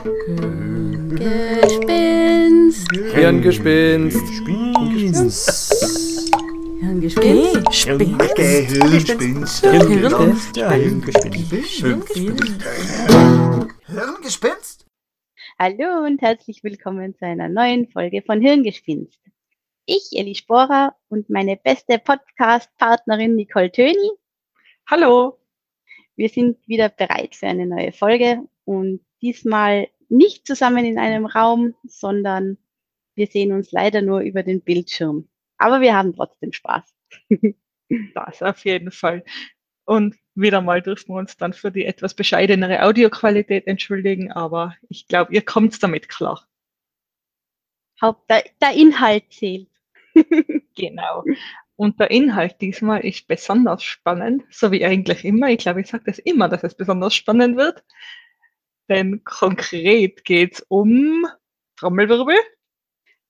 Gespinst. Hirngespinst. Hirngespinst. Hirngespinst. Hirngespinst? Hallo und herzlich willkommen zu einer neuen Folge von Hirngespinst. Ich, Elli Sporer und meine beste Podcast-Partnerin Nicole Töni. Hallo. Wir sind wieder bereit für eine neue Folge und diesmal nicht zusammen in einem Raum, sondern wir sehen uns leider nur über den Bildschirm. Aber wir haben trotzdem Spaß. Das auf jeden Fall. Und wieder mal dürfen wir uns dann für die etwas bescheidenere Audioqualität entschuldigen, aber ich glaube, ihr kommt damit klar. Haupt, der, der Inhalt zählt. Genau. Und der Inhalt diesmal ist besonders spannend, so wie eigentlich immer. Ich glaube, ich sage das immer, dass es besonders spannend wird. Denn konkret geht es um Trommelwirbel.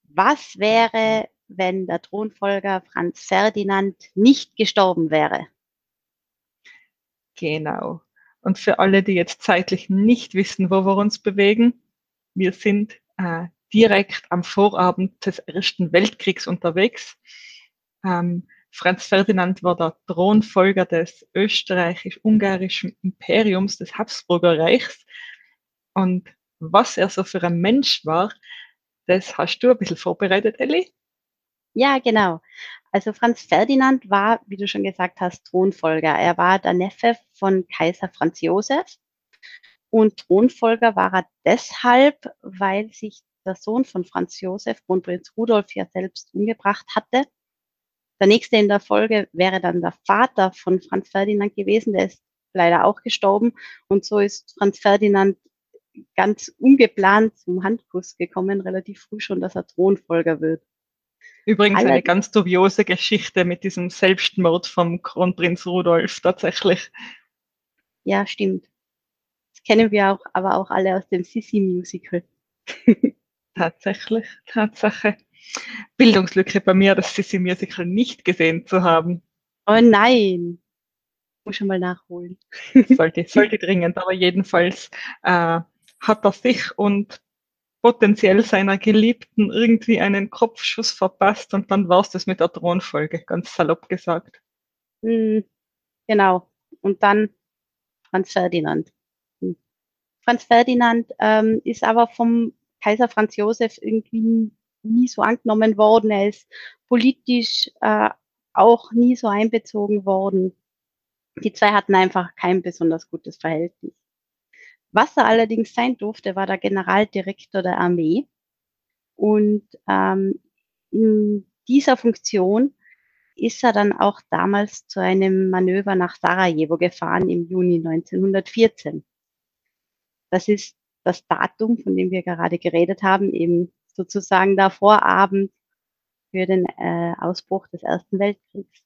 Was wäre, wenn der Thronfolger Franz Ferdinand nicht gestorben wäre? Genau. Und für alle, die jetzt zeitlich nicht wissen, wo wir uns bewegen, wir sind äh, direkt am Vorabend des Ersten Weltkriegs unterwegs. Ähm, Franz Ferdinand war der Thronfolger des österreichisch-ungarischen Imperiums des Habsburger Reichs. Und was er so für ein Mensch war, das hast du ein bisschen vorbereitet, Elli? Ja, genau. Also Franz Ferdinand war, wie du schon gesagt hast, Thronfolger. Er war der Neffe von Kaiser Franz Josef. Und Thronfolger war er deshalb, weil sich der Sohn von Franz Josef, Kronprinz Rudolf, ja selbst umgebracht hatte. Der nächste in der Folge wäre dann der Vater von Franz Ferdinand gewesen, der ist leider auch gestorben. Und so ist Franz Ferdinand ganz ungeplant zum Handkuss gekommen, relativ früh schon, dass er Thronfolger wird. Übrigens eine Allerdings- ganz dubiose Geschichte mit diesem Selbstmord vom Kronprinz Rudolf tatsächlich. Ja, stimmt. Das kennen wir auch, aber auch alle aus dem Sissi-Musical. Tatsächlich, Tatsache. Bildungslücke bei mir, das Sissy Musical nicht gesehen zu haben. Oh nein! Muss schon mal nachholen. Sollte, sollte dringend, aber jedenfalls äh, hat er sich und potenziell seiner Geliebten irgendwie einen Kopfschuss verpasst und dann war es das mit der Thronfolge, ganz salopp gesagt. Hm, genau. Und dann Franz Ferdinand. Hm. Franz Ferdinand ähm, ist aber vom Kaiser Franz Josef irgendwie nie so angenommen worden. Er ist politisch äh, auch nie so einbezogen worden. Die zwei hatten einfach kein besonders gutes Verhältnis. Was er allerdings sein durfte, war der Generaldirektor der Armee. Und ähm, in dieser Funktion ist er dann auch damals zu einem Manöver nach Sarajevo gefahren im Juni 1914. Das ist das Datum, von dem wir gerade geredet haben, eben sozusagen der Vorabend für den äh, Ausbruch des Ersten Weltkriegs.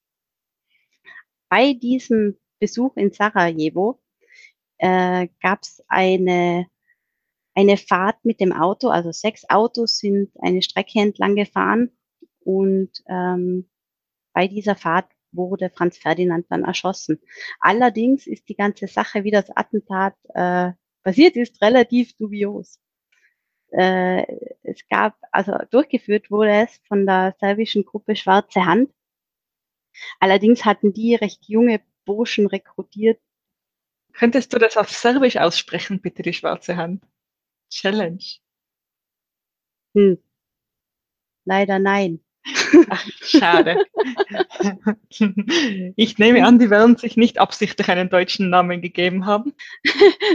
Bei diesem Besuch in Sarajevo äh, gab es eine, eine Fahrt mit dem Auto, also sechs Autos sind eine Strecke entlang gefahren und ähm, bei dieser Fahrt wurde Franz Ferdinand dann erschossen. Allerdings ist die ganze Sache, wie das Attentat äh, passiert ist, relativ dubios. Äh, es gab, also durchgeführt wurde es von der serbischen Gruppe Schwarze Hand. Allerdings hatten die recht junge Burschen rekrutiert. Könntest du das auf Serbisch aussprechen, bitte, die schwarze Hand? Challenge. Hm. Leider nein. Ach, schade. Ich nehme an, die werden sich nicht absichtlich einen deutschen Namen gegeben haben.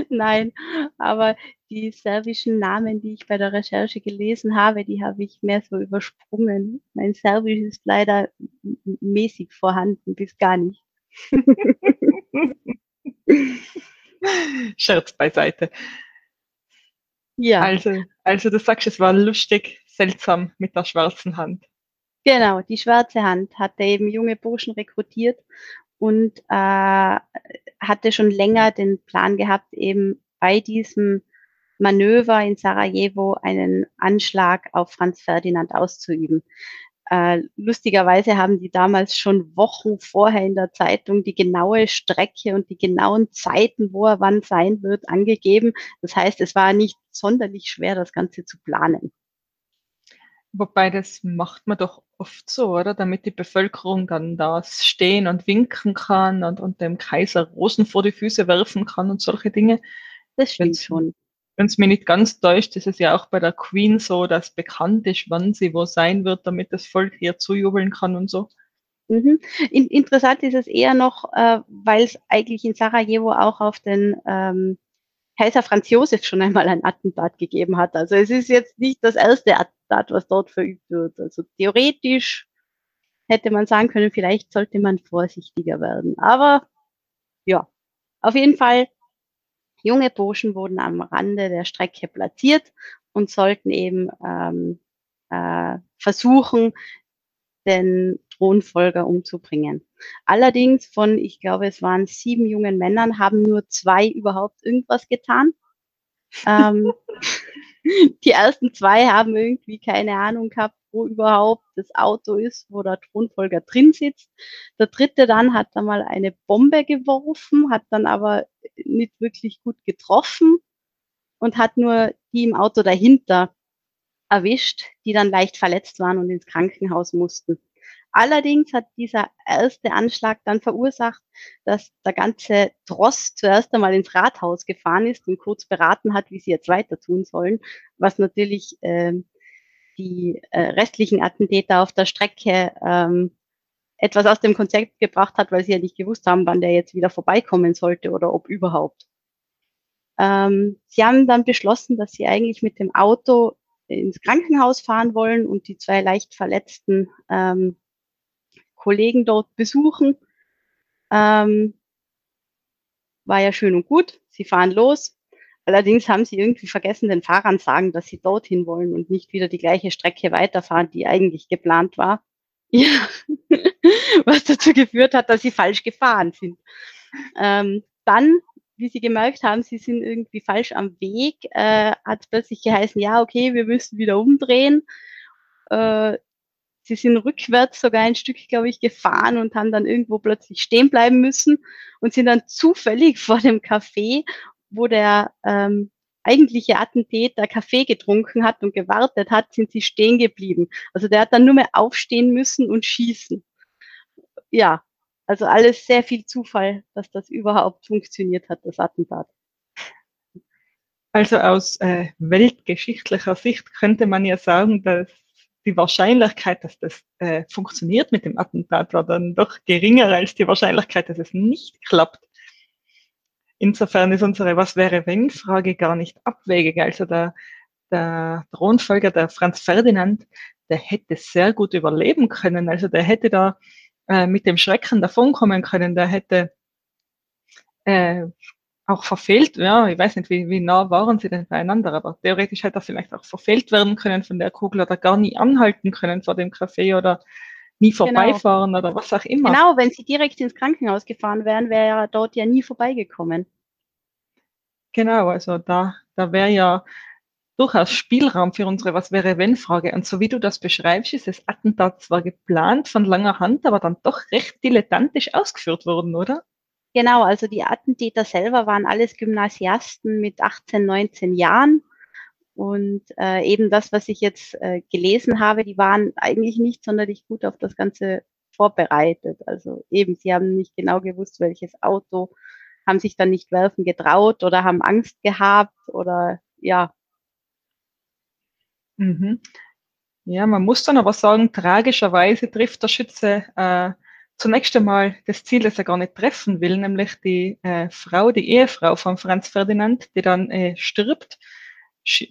Nein, aber die serbischen Namen, die ich bei der Recherche gelesen habe, die habe ich mehr so übersprungen. Mein Serbisch ist leider mäßig vorhanden, bis gar nicht. Scherz beiseite. Ja, Also, also du sagst, es war lustig, seltsam mit der schwarzen Hand. genau. Die Schwarze Hand hatte eben junge Burschen rekrutiert und äh, hatte schon länger den Plan gehabt, eben bei diesem Manöver in Sarajevo einen Anschlag auf Franz Ferdinand auszuüben. Äh, lustigerweise haben die damals schon Wochen vorher in der Zeitung die genaue Strecke und die genauen Zeiten, wo er wann sein wird, angegeben. Das heißt, es war nicht sonderlich schwer, das Ganze zu planen. Wobei das macht man doch oft so, oder? Damit die Bevölkerung dann da stehen und winken kann und, und dem Kaiser Rosen vor die Füße werfen kann und solche Dinge. Das stimmt Wenn's, schon. Wenn es mir nicht ganz täuscht, ist es ja auch bei der Queen so, dass bekannt ist, wann sie wo sein wird, damit das Volk hier zujubeln kann und so. Mhm. In, interessant ist es eher noch, äh, weil es eigentlich in Sarajevo auch auf den ähm, Kaiser Franz Josef schon einmal ein Attentat gegeben hat. Also es ist jetzt nicht das erste Attentat, was dort verübt wird. Also theoretisch hätte man sagen können, vielleicht sollte man vorsichtiger werden. Aber ja, auf jeden Fall, junge Burschen wurden am Rande der Strecke platziert und sollten eben ähm, äh, versuchen, den Thronfolger umzubringen. Allerdings von, ich glaube, es waren sieben jungen Männern, haben nur zwei überhaupt irgendwas getan. ähm, die ersten zwei haben irgendwie keine Ahnung gehabt, wo überhaupt das Auto ist, wo der Thronfolger drin sitzt. Der dritte dann hat dann mal eine Bombe geworfen, hat dann aber nicht wirklich gut getroffen und hat nur die im Auto dahinter erwischt, die dann leicht verletzt waren und ins Krankenhaus mussten. Allerdings hat dieser erste Anschlag dann verursacht, dass der ganze Tross zuerst einmal ins Rathaus gefahren ist und kurz beraten hat, wie sie jetzt weiter tun sollen, was natürlich äh, die äh, restlichen Attentäter auf der Strecke ähm, etwas aus dem Konzept gebracht hat, weil sie ja nicht gewusst haben, wann der jetzt wieder vorbeikommen sollte oder ob überhaupt. Ähm, sie haben dann beschlossen, dass sie eigentlich mit dem Auto ins Krankenhaus fahren wollen und die zwei leicht Verletzten ähm, Kollegen dort besuchen. Ähm, war ja schön und gut. Sie fahren los. Allerdings haben sie irgendwie vergessen, den Fahrern sagen, dass sie dorthin wollen und nicht wieder die gleiche Strecke weiterfahren, die eigentlich geplant war. Ja, was dazu geführt hat, dass sie falsch gefahren sind. Ähm, dann, wie sie gemerkt haben, sie sind irgendwie falsch am Weg, äh, hat plötzlich geheißen, ja, okay, wir müssen wieder umdrehen. Äh, sie sind rückwärts sogar ein Stück, glaube ich, gefahren und haben dann irgendwo plötzlich stehen bleiben müssen und sind dann zufällig vor dem Café, wo der ähm, eigentliche Attentäter Kaffee getrunken hat und gewartet hat, sind sie stehen geblieben. Also der hat dann nur mehr aufstehen müssen und schießen. Ja, also alles sehr viel Zufall, dass das überhaupt funktioniert hat, das Attentat. Also aus äh, weltgeschichtlicher Sicht könnte man ja sagen, dass die Wahrscheinlichkeit, dass das äh, funktioniert mit dem Attentat, war dann doch geringer als die Wahrscheinlichkeit, dass es nicht klappt. Insofern ist unsere Was wäre wenn Frage gar nicht abwegig. Also der, der Thronfolger, der Franz Ferdinand, der hätte sehr gut überleben können. Also der hätte da äh, mit dem Schrecken davonkommen können. Der hätte äh, auch verfehlt, ja, ich weiß nicht, wie, wie nah waren sie denn beieinander, aber theoretisch hätte er vielleicht auch verfehlt werden können von der Kugel oder gar nie anhalten können vor dem Café oder nie genau. vorbeifahren genau. oder was auch immer. Genau, wenn sie direkt ins Krankenhaus gefahren wären, wäre er dort ja nie vorbeigekommen. Genau, also da, da wäre ja durchaus Spielraum für unsere Was wäre wenn Frage. Und so wie du das beschreibst, ist das Attentat zwar geplant von langer Hand, aber dann doch recht dilettantisch ausgeführt worden, oder? Genau, also die Attentäter selber waren alles Gymnasiasten mit 18, 19 Jahren. Und äh, eben das, was ich jetzt äh, gelesen habe, die waren eigentlich nicht sonderlich gut auf das Ganze vorbereitet. Also eben, sie haben nicht genau gewusst, welches Auto, haben sich dann nicht werfen getraut oder haben Angst gehabt oder ja. Mhm. Ja, man muss dann aber sagen, tragischerweise trifft der Schütze äh, zunächst einmal das Ziel, das er gar nicht treffen will, nämlich die äh, Frau, die Ehefrau von Franz Ferdinand, die dann äh, stirbt,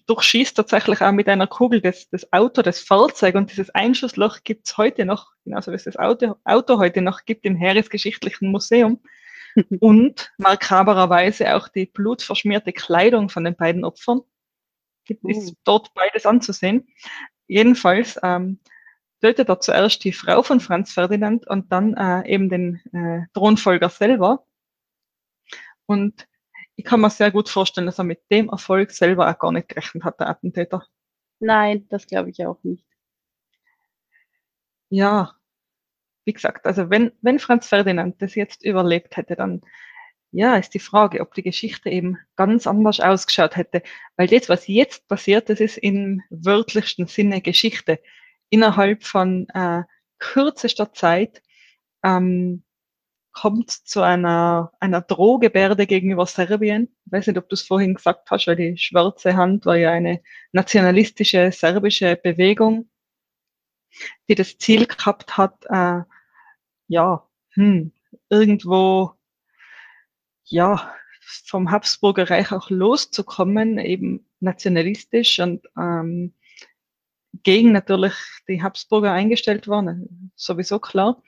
durchschießt tatsächlich auch mit einer Kugel das, das Auto, das Fahrzeug und dieses Einschussloch gibt's heute noch, genauso wie es das Auto, Auto heute noch gibt im Heeresgeschichtlichen Museum. und makabererweise auch die blutverschmierte Kleidung von den beiden Opfern. Gibt, uh. Ist dort beides anzusehen. Jedenfalls ähm, tötet er zuerst die Frau von Franz Ferdinand und dann äh, eben den äh, Thronfolger selber. Und ich kann mir sehr gut vorstellen, dass er mit dem Erfolg selber auch gar nicht gerechnet hat, der Attentäter. Nein, das glaube ich auch nicht. ja, wie gesagt, also wenn, wenn Franz Ferdinand das jetzt überlebt hätte, dann ja, ist die Frage, ob die Geschichte eben ganz anders ausgeschaut hätte. Weil das, was jetzt passiert, das ist im wörtlichsten Sinne Geschichte. Innerhalb von äh, kürzester Zeit ähm, kommt zu einer, einer Drohgebärde gegenüber Serbien. Ich weiß nicht, ob du es vorhin gesagt hast, weil die Schwarze Hand war ja eine nationalistische serbische Bewegung, die das Ziel gehabt hat, äh, ja, hm, irgendwo, ja, vom Habsburger Reich auch loszukommen, eben nationalistisch und ähm, gegen natürlich die Habsburger eingestellt waren, sowieso klar.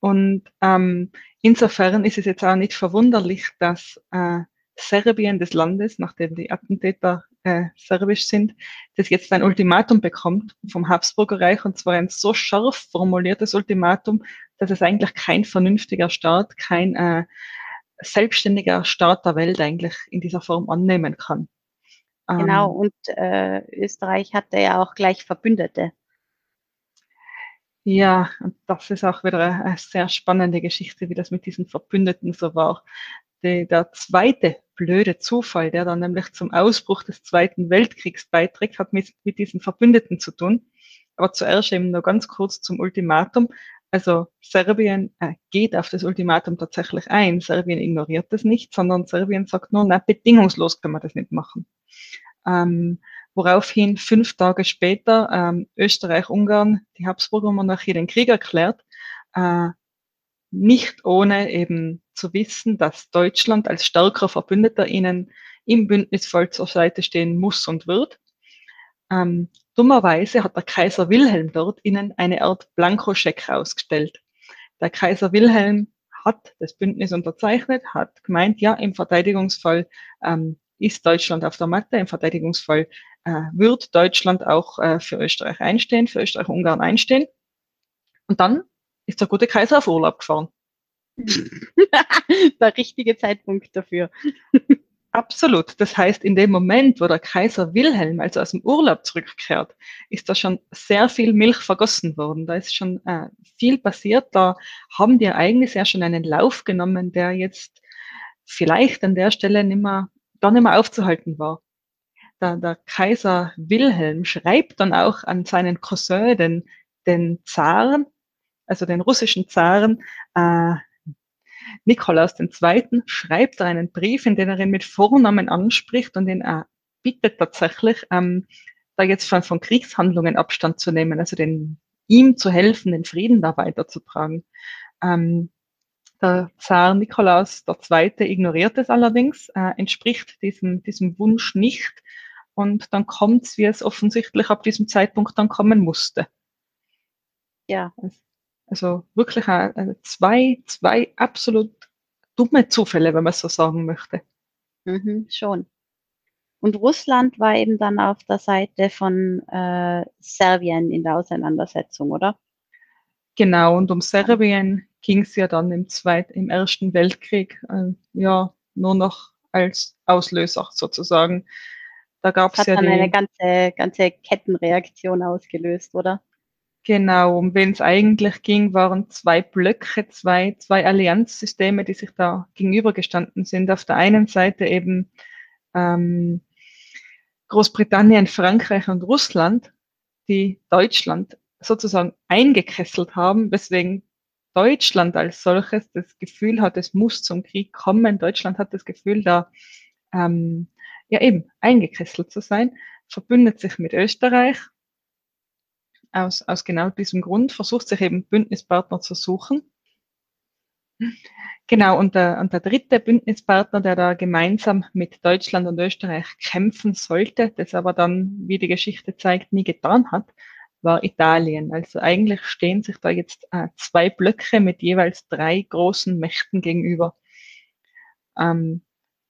Und ähm, insofern ist es jetzt auch nicht verwunderlich, dass äh, Serbien des Landes, nachdem die Attentäter äh, serbisch sind, das jetzt ein Ultimatum bekommt vom Habsburger Reich und zwar ein so scharf formuliertes Ultimatum, dass es eigentlich kein vernünftiger Staat, kein äh, selbstständiger Staat der Welt eigentlich in dieser Form annehmen kann. Genau, ähm, und äh, Österreich hatte ja auch gleich Verbündete. Ja, und das ist auch wieder eine, eine sehr spannende Geschichte, wie das mit diesen Verbündeten so war. Die, der zweite blöde Zufall, der dann nämlich zum Ausbruch des Zweiten Weltkriegs beiträgt, hat mit, mit diesen Verbündeten zu tun. Aber zuerst eben nur ganz kurz zum Ultimatum. Also Serbien äh, geht auf das Ultimatum tatsächlich ein. Serbien ignoriert das nicht, sondern Serbien sagt nur, na, bedingungslos können wir das nicht machen. Ähm, woraufhin fünf Tage später ähm, Österreich-Ungarn, die Habsburger Monarchie, den Krieg erklärt, äh, nicht ohne eben zu wissen, dass Deutschland als stärkerer Verbündeter ihnen im Bündnis voll zur Seite stehen muss und wird. Ähm, dummerweise hat der Kaiser Wilhelm dort ihnen eine Art Blankoscheck ausgestellt. Der Kaiser Wilhelm hat das Bündnis unterzeichnet, hat gemeint, ja, im Verteidigungsfall ähm, ist Deutschland auf der Matte, im Verteidigungsfall äh, wird Deutschland auch äh, für Österreich einstehen, für Österreich-Ungarn einstehen. Und dann ist der gute Kaiser auf Urlaub gefahren. der richtige Zeitpunkt dafür. Absolut. Das heißt, in dem Moment, wo der Kaiser Wilhelm also aus dem Urlaub zurückkehrt, ist da schon sehr viel Milch vergossen worden. Da ist schon äh, viel passiert. Da haben die Ereignisse ja schon einen Lauf genommen, der jetzt vielleicht an der Stelle nimmer, gar nicht mehr aufzuhalten war der, der Kaiser Wilhelm schreibt dann auch an seinen Cousin, den, den Zaren, also den russischen Zaren, äh, Nikolaus II., schreibt er einen Brief, in dem er ihn mit Vornamen anspricht und ihn äh, bittet tatsächlich, ähm, da jetzt von, von Kriegshandlungen Abstand zu nehmen, also den, ihm zu helfen, den Frieden da weiterzutragen. Ähm, der Zar Nikolaus II. ignoriert es allerdings, äh, entspricht diesem, diesem Wunsch nicht und dann kommt es, wie es offensichtlich ab diesem Zeitpunkt dann kommen musste. Ja. Also wirklich also zwei, zwei absolut dumme Zufälle, wenn man so sagen möchte. Mhm, schon. Und Russland war eben dann auf der Seite von äh, Serbien in der Auseinandersetzung, oder? Genau, und um Serbien ging es ja dann im, Zweit-, im Ersten Weltkrieg äh, ja nur noch als Auslöser sozusagen. Da gab es ja dann eine ganze, ganze Kettenreaktion ausgelöst, oder? Genau, um wen es eigentlich ging, waren zwei Blöcke, zwei, zwei Allianzsysteme, die sich da gegenübergestanden sind. Auf der einen Seite eben ähm, Großbritannien, Frankreich und Russland, die Deutschland sozusagen eingekesselt haben, weswegen Deutschland als solches das Gefühl hat, es muss zum Krieg kommen. Deutschland hat das Gefühl, da ähm, ja eben eingekesselt zu sein, verbündet sich mit Österreich aus, aus genau diesem Grund, versucht sich eben Bündnispartner zu suchen. Genau, und der, und der dritte Bündnispartner, der da gemeinsam mit Deutschland und Österreich kämpfen sollte, das aber dann, wie die Geschichte zeigt, nie getan hat, war Italien. Also eigentlich stehen sich da jetzt äh, zwei Blöcke mit jeweils drei großen Mächten gegenüber. Ähm,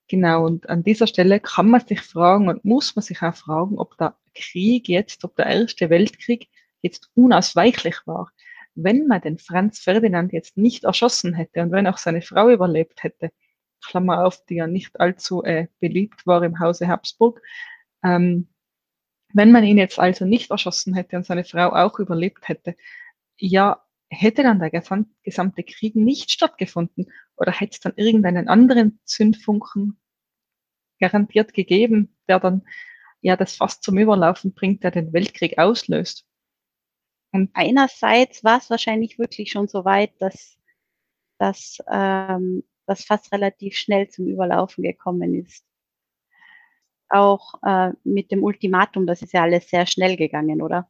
Genau, und an dieser Stelle kann man sich fragen und muss man sich auch fragen, ob der Krieg jetzt, ob der Erste Weltkrieg jetzt unausweichlich war. Wenn man den Franz Ferdinand jetzt nicht erschossen hätte und wenn auch seine Frau überlebt hätte, Klammer auf, die ja nicht allzu äh, beliebt war im Hause Habsburg, ähm, wenn man ihn jetzt also nicht erschossen hätte und seine Frau auch überlebt hätte, ja, hätte dann der gesamte Krieg nicht stattgefunden oder hätte es dann irgendeinen anderen Zündfunken garantiert gegeben, der dann ja das fast zum Überlaufen bringt, der den Weltkrieg auslöst. Und einerseits war es wahrscheinlich wirklich schon so weit, dass, dass ähm, das fast relativ schnell zum Überlaufen gekommen ist. Auch äh, mit dem Ultimatum, das ist ja alles sehr schnell gegangen, oder?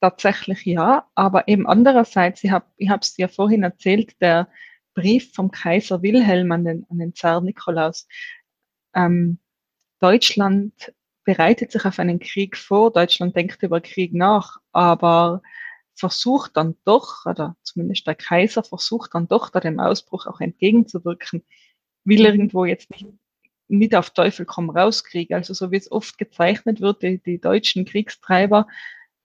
Tatsächlich ja, aber eben andererseits, ich habe es dir vorhin erzählt, der Brief vom Kaiser Wilhelm an den, an den Zar Nikolaus. Ähm, Deutschland bereitet sich auf einen Krieg vor, Deutschland denkt über Krieg nach, aber versucht dann doch, oder zumindest der Kaiser versucht dann doch, da dem Ausbruch auch entgegenzuwirken, will irgendwo jetzt nicht, nicht auf Teufel komm raus Krieg. Also so wie es oft gezeichnet wird, die, die deutschen Kriegstreiber,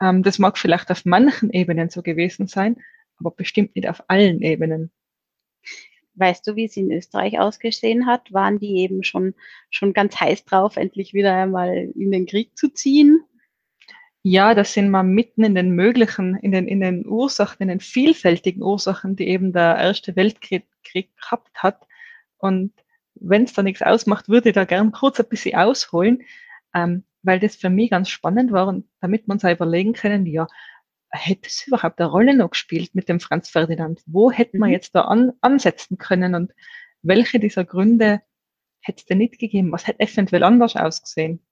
ähm, das mag vielleicht auf manchen Ebenen so gewesen sein, aber bestimmt nicht auf allen Ebenen. Weißt du, wie es in Österreich ausgesehen hat? Waren die eben schon, schon ganz heiß drauf, endlich wieder einmal in den Krieg zu ziehen? Ja, das sind wir mitten in den möglichen, in den, in den Ursachen, in den vielfältigen Ursachen, die eben der Erste Weltkrieg gehabt hat. Und wenn es da nichts ausmacht, würde ich da gern kurz ein bisschen ausholen, ähm, weil das für mich ganz spannend war und damit man sich überlegen können, ja, hätte es überhaupt eine Rolle noch gespielt mit dem Franz Ferdinand? Wo hätte man mhm. jetzt da an, ansetzen können und welche dieser Gründe hätte es denn nicht gegeben? Was hätte eventuell anders ausgesehen?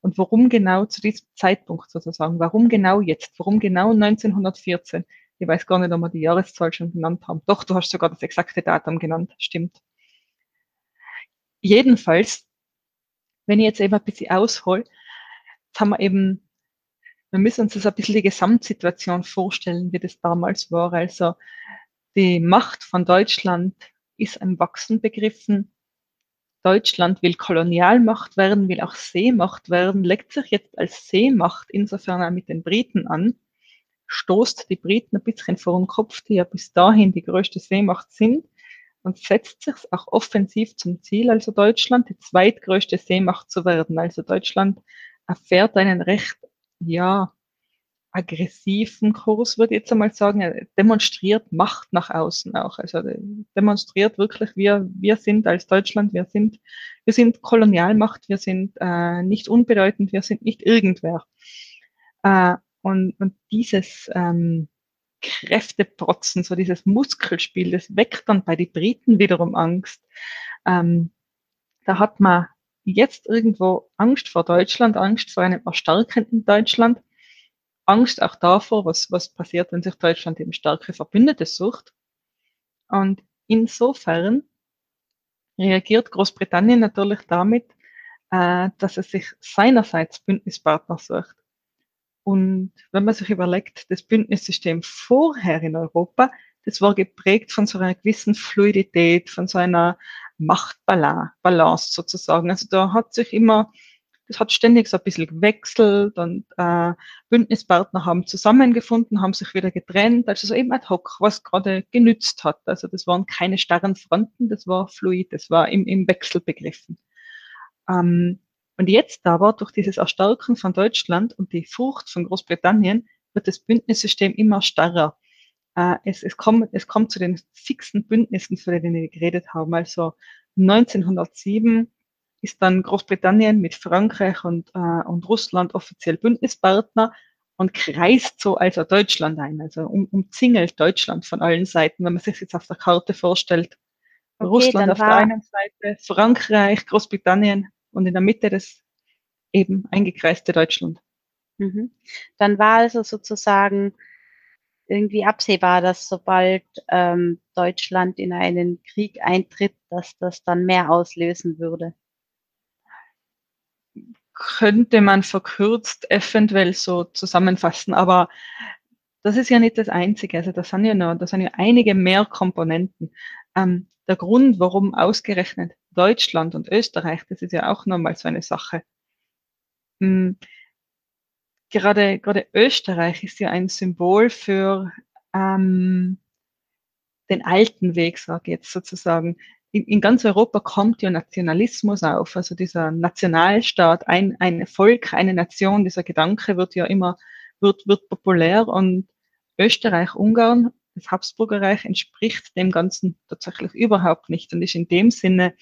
Und warum genau zu diesem Zeitpunkt sozusagen? Warum genau jetzt? Warum genau 1914? Ich weiß gar nicht, ob wir die Jahreszahl schon genannt haben. Doch, du hast sogar das exakte Datum genannt. Stimmt. Jedenfalls, wenn ich jetzt eben ein bisschen aushole, jetzt haben wir eben, wir müssen uns das ein bisschen die Gesamtsituation vorstellen, wie das damals war. Also die Macht von Deutschland ist ein Wachsen begriffen. Deutschland will Kolonialmacht werden, will auch Seemacht werden, legt sich jetzt als Seemacht insofern auch mit den Briten an, stoßt die Briten ein bisschen vor den Kopf, die ja bis dahin die größte Seemacht sind, und setzt sich auch offensiv zum Ziel, also Deutschland die zweitgrößte Seemacht zu werden. Also Deutschland erfährt einen recht, ja, aggressiven Kurs, würde ich jetzt einmal sagen. Er demonstriert Macht nach außen auch. Also demonstriert wirklich, wir, wir sind als Deutschland, wir sind, wir sind Kolonialmacht, wir sind äh, nicht unbedeutend, wir sind nicht irgendwer. Äh, und, und dieses ähm, Kräfteprotzen, so dieses Muskelspiel, das weckt dann bei den Briten wiederum Angst. Ähm, da hat man jetzt irgendwo Angst vor Deutschland, Angst vor einem erstarkenden Deutschland Angst auch davor, was, was passiert, wenn sich Deutschland eben starke Verbündete sucht. Und insofern reagiert Großbritannien natürlich damit, äh, dass es sich seinerseits Bündnispartner sucht. Und wenn man sich überlegt, das Bündnissystem vorher in Europa, das war geprägt von so einer gewissen Fluidität, von so einer Machtbalance sozusagen. Also da hat sich immer das hat ständig so ein bisschen gewechselt und äh, Bündnispartner haben zusammengefunden, haben sich wieder getrennt, also so eben ad hoc, was gerade genützt hat. Also das waren keine starren Fronten, das war fluid, das war im, im Wechsel begriffen. Ähm, und jetzt aber durch dieses Erstarken von Deutschland und die Frucht von Großbritannien wird das Bündnissystem immer starrer. Äh, es, es, kommt, es kommt zu den fixen Bündnissen, von denen wir geredet haben. Also 1907 ist dann Großbritannien mit Frankreich und, äh, und Russland offiziell Bündnispartner und kreist so also Deutschland ein, also um, umzingelt Deutschland von allen Seiten, wenn man sich jetzt auf der Karte vorstellt. Okay, Russland auf der einen Seite, Frankreich, Großbritannien und in der Mitte das eben eingekreiste Deutschland. Mhm. Dann war also sozusagen irgendwie absehbar, dass sobald ähm, Deutschland in einen Krieg eintritt, dass das dann mehr auslösen würde könnte man verkürzt eventuell so zusammenfassen, aber das ist ja nicht das Einzige. Also das sind ja noch, das sind ja einige mehr Komponenten. Ähm, der Grund, warum ausgerechnet Deutschland und Österreich, das ist ja auch nochmal so eine Sache. Mhm. Gerade, gerade Österreich ist ja ein Symbol für ähm, den alten Weg, sage ich jetzt sozusagen in, in ganz Europa kommt ja Nationalismus auf, also dieser Nationalstaat, ein, ein Volk, eine Nation, dieser Gedanke wird ja immer, wird, wird populär und, Österreich-Ungarn, das Habsburgerreich entspricht dem Ganzen tatsächlich überhaupt nicht und ist in dem Sinne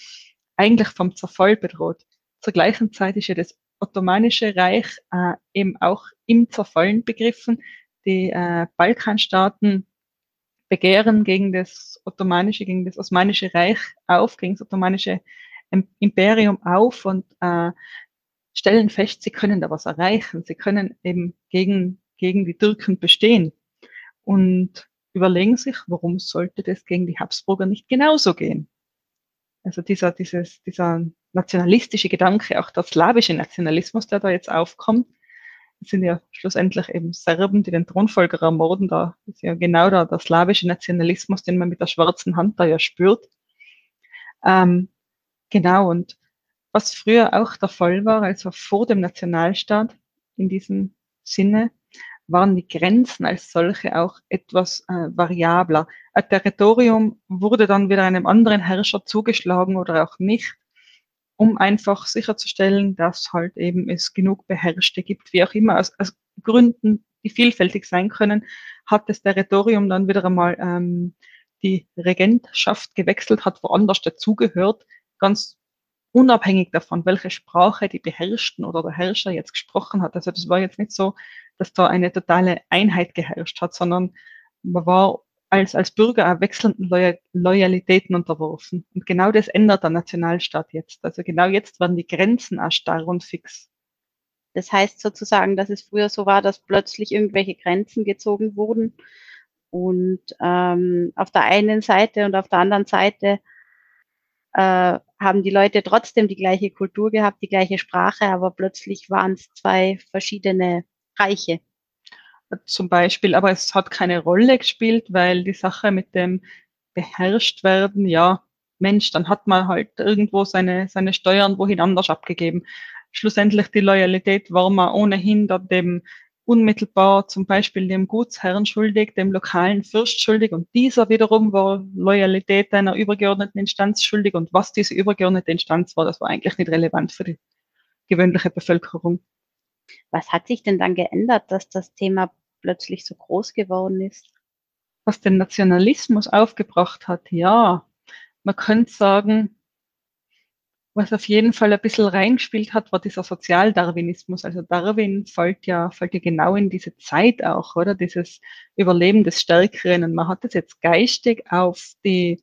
eigentlich vom Zerfall bedroht. Zur gleichen Zeit ist ja das Ottomanische Reich äh, eben auch im Zerfallen begriffen. Die äh, Balkanstaaten begehren gegen das Ottomanische, gegen das Osmanische Reich auf, gegen das Ottomanische Imperium auf und äh, stellen fest, sie können da was erreichen. Sie können eben gegen, gegen die Türken bestehen und überlegen sich, warum sollte das gegen die Habsburger nicht genauso gehen? Also dieser, dieses, dieser nationalistische Gedanke, auch der slawische Nationalismus, der da jetzt aufkommt, sind ja schlussendlich eben Serben, die den Thronfolger ermorden. Da ist ja genau der, der slawische Nationalismus, den man mit der schwarzen Hand da ja spürt. Ähm, genau, und was früher auch der Fall war, also vor dem Nationalstaat in diesem Sinne, waren die Grenzen als solche auch etwas äh, variabler. Ein Territorium wurde dann wieder einem anderen Herrscher zugeschlagen oder auch nicht, um einfach sicherzustellen, dass halt eben es genug Beherrschte gibt, wie auch immer, aus, aus Gründen, die vielfältig sein können, hat das Territorium dann wieder einmal ähm, die Regentschaft gewechselt, hat woanders dazugehört, ganz unabhängig davon, welche Sprache die Beherrschten oder der Herrscher jetzt gesprochen hat. Also das war jetzt nicht so, dass da eine totale Einheit geherrscht hat, sondern man war als, als Bürger auch wechselnden Loyal Loyalitäten unterworfen. Und genau das ändert der Nationalstaat jetzt. Also genau jetzt werden die Grenzen auch starr und fix. Das heißt sozusagen, dass es früher so war, dass plötzlich irgendwelche Grenzen gezogen wurden und ähm, auf der einen Seite und auf der anderen Seite äh, haben die Leute trotzdem die gleiche Kultur gehabt, die gleiche Sprache, aber plötzlich waren es zwei verschiedene Reiche. Zum Beispiel, aber es hat keine Rolle gespielt, weil die Sache mit dem beherrscht werden, ja, Mensch, dann hat man halt irgendwo seine, seine Steuern wohin anders abgegeben. Schlussendlich die Loyalität war man ohnehin dem unmittelbar zum Beispiel dem Gutsherrn schuldig, dem lokalen Fürst schuldig und dieser wiederum war Loyalität einer übergeordneten Instanz schuldig und was diese übergeordnete Instanz war, das war eigentlich nicht relevant für die gewöhnliche Bevölkerung. Was hat sich denn dann geändert, dass das Thema plötzlich so groß geworden ist? Was den Nationalismus aufgebracht hat, ja, man könnte sagen, was auf jeden Fall ein bisschen reingespielt hat, war dieser Sozialdarwinismus. Also Darwin fällt ja, fällt ja genau in diese Zeit auch, oder? Dieses Überleben des Stärkeren. Und man hat das jetzt geistig auf die,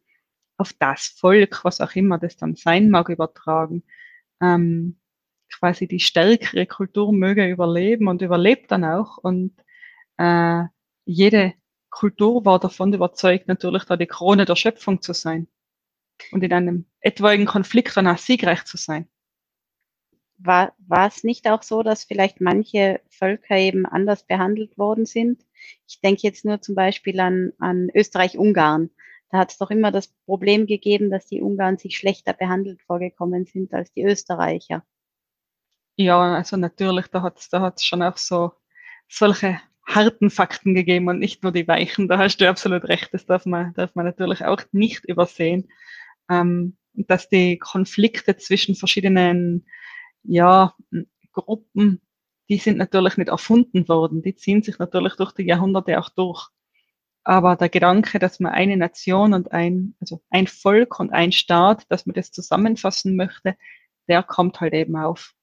auf das Volk, was auch immer das dann sein mag, übertragen. Ähm, quasi die stärkere Kultur möge überleben und überlebt dann auch. Und äh, jede Kultur war davon überzeugt, natürlich da die Krone der Schöpfung zu sein und in einem etwaigen Konflikt danach siegreich zu sein. War, war es nicht auch so, dass vielleicht manche Völker eben anders behandelt worden sind? Ich denke jetzt nur zum Beispiel an, an Österreich-Ungarn. Da hat es doch immer das Problem gegeben, dass die Ungarn sich schlechter behandelt vorgekommen sind als die Österreicher. Ja, also natürlich, da hat es da hat's schon auch so solche harten Fakten gegeben und nicht nur die weichen. Da hast du absolut recht. Das darf man, darf man natürlich auch nicht übersehen ähm, dass die Konflikte zwischen verschiedenen ja, Gruppen, die sind natürlich nicht erfunden worden, die ziehen sich natürlich durch die Jahrhunderte auch durch. Aber der Gedanke, dass man eine Nation und ein, also ein Volk und ein Staat, dass man das zusammenfassen möchte, der kommt halt eben auf.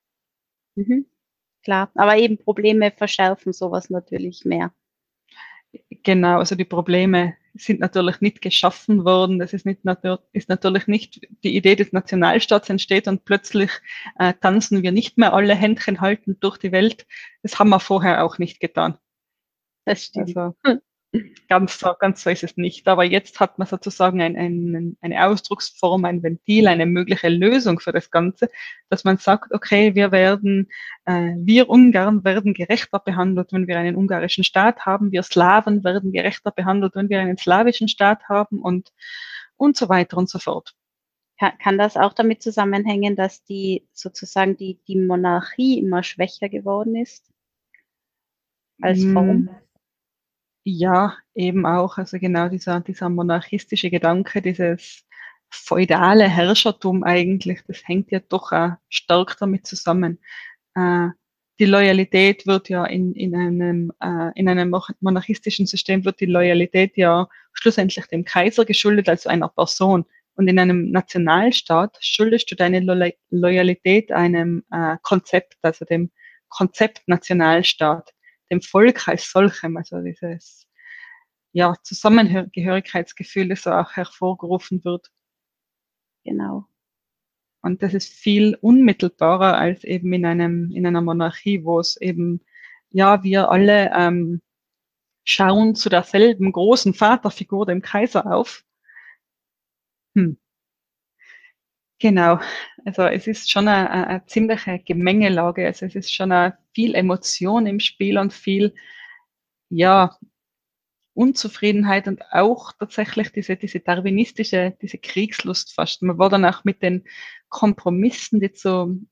Mhm. Klar, aber eben Probleme verschärfen sowas natürlich mehr. Genau, also die Probleme sind natürlich nicht geschaffen worden. Das ist, nicht, ist natürlich nicht die Idee des Nationalstaats entsteht und plötzlich äh, tanzen wir nicht mehr alle Händchen haltend durch die Welt. Das haben wir vorher auch nicht getan. Das stimmt. Also, Ganz so, ganz so ist es nicht. Aber jetzt hat man sozusagen ein, ein, eine Ausdrucksform, ein Ventil, eine mögliche Lösung für das Ganze, dass man sagt, okay, wir werden, äh, wir Ungarn werden gerechter behandelt, wenn wir einen ungarischen Staat haben, wir Slawen werden gerechter behandelt, wenn wir einen slawischen Staat haben und, und so weiter und so fort. Kann, das auch damit zusammenhängen, dass die sozusagen die, die Monarchie immer schwächer geworden ist als Form? Ja, eben auch, also genau dieser, dieser monarchistische Gedanke, dieses feudale Herrschertum eigentlich, das hängt ja doch auch stark damit zusammen. Äh, die Loyalität wird ja in, in, einem, äh, in einem monarchistischen System wird die Loyalität ja schlussendlich dem Kaiser geschuldet, also einer Person. Und in einem Nationalstaat schuldest du deine Lo Loyalität einem äh, Konzept, also dem Konzept Nationalstaat, dem Volk als solchem, also dieses ja, Zusammengehörigkeitsgefühl, das auch hervorgerufen wird. Genau. Und das ist viel unmittelbarer als eben in einem, in einer Monarchie, wo es eben, ja, wir alle ähm, schauen zu derselben großen Vaterfigur, dem Kaiser, auf. Hm. Genau. Also es ist schon eine, eine ziemliche Gemengelage. Also es ist schon eine, viel Emotion im Spiel und viel, ja, Unzufriedenheit und auch tatsächlich diese, diese darwinistische, diese Kriegslust fast. Man war dann auch mit den Kompromissen, die zu,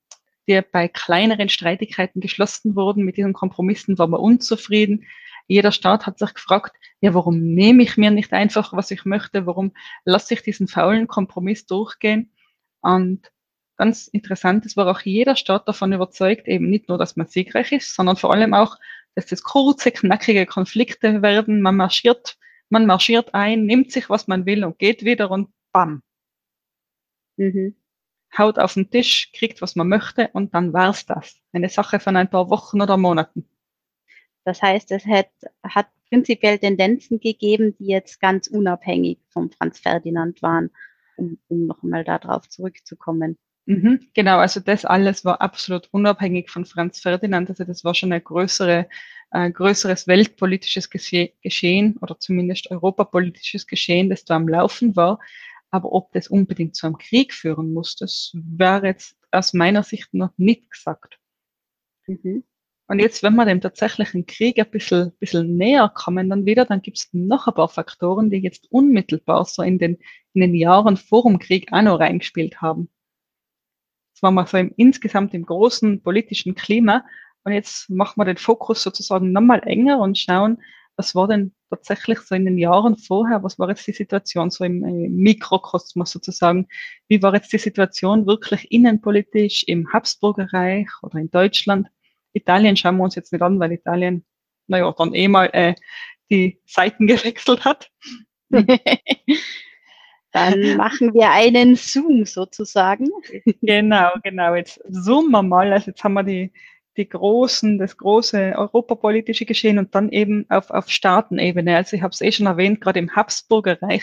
die bei kleineren Streitigkeiten geschlossen wurden, mit diesen Kompromissen war man unzufrieden. Jeder Staat hat sich gefragt, ja, warum nehme ich mir nicht einfach, was ich möchte? Warum lasse ich diesen faulen Kompromiss durchgehen? Und ganz interessant, es war auch jeder Staat davon überzeugt, eben nicht nur, dass man siegreich ist, sondern vor allem auch, dass das kurze, knackige Konflikte werden. Man marschiert, man marschiert ein, nimmt sich, was man will und geht wieder und bam. Mhm. Haut auf den Tisch, kriegt, was man möchte und dann war's das. Eine Sache von ein paar Wochen oder Monaten. Das heißt, es hat, hat prinzipiell Tendenzen gegeben, die jetzt ganz unabhängig vom Franz Ferdinand waren, um, um noch einmal darauf zurückzukommen. Mhm, genau, also das alles war absolut unabhängig von Franz Ferdinand. Also das war schon ein größere, äh, größeres weltpolitisches Gesche Geschehen oder zumindest europapolitisches Geschehen, das da am Laufen war. Aber ob das unbedingt zu einem Krieg führen muss, das wäre jetzt aus meiner Sicht noch nicht gesagt. Mhm. Und jetzt, wenn wir dem tatsächlichen Krieg ein bisschen, bisschen näher kommen, dann wieder, dann gibt es noch ein paar Faktoren, die jetzt unmittelbar so in den, in den Jahren vor dem Krieg auch noch reingespielt haben. Das war mal so im, insgesamt im großen politischen Klima. Und jetzt machen wir den Fokus sozusagen nochmal enger und schauen, was war denn tatsächlich so in den Jahren vorher, was war jetzt die Situation so im Mikrokosmos sozusagen, wie war jetzt die Situation wirklich innenpolitisch im Habsburgerreich oder in Deutschland? Italien schauen wir uns jetzt nicht an, weil Italien, naja, dann eh mal äh, die Seiten gewechselt hat. Dann machen wir einen Zoom sozusagen. Genau, genau. Jetzt zoomen wir mal. Also jetzt haben wir die, die großen, das große europapolitische Geschehen und dann eben auf, auf Staatenebene. Also ich habe es eh schon erwähnt, gerade im Habsburgerreich.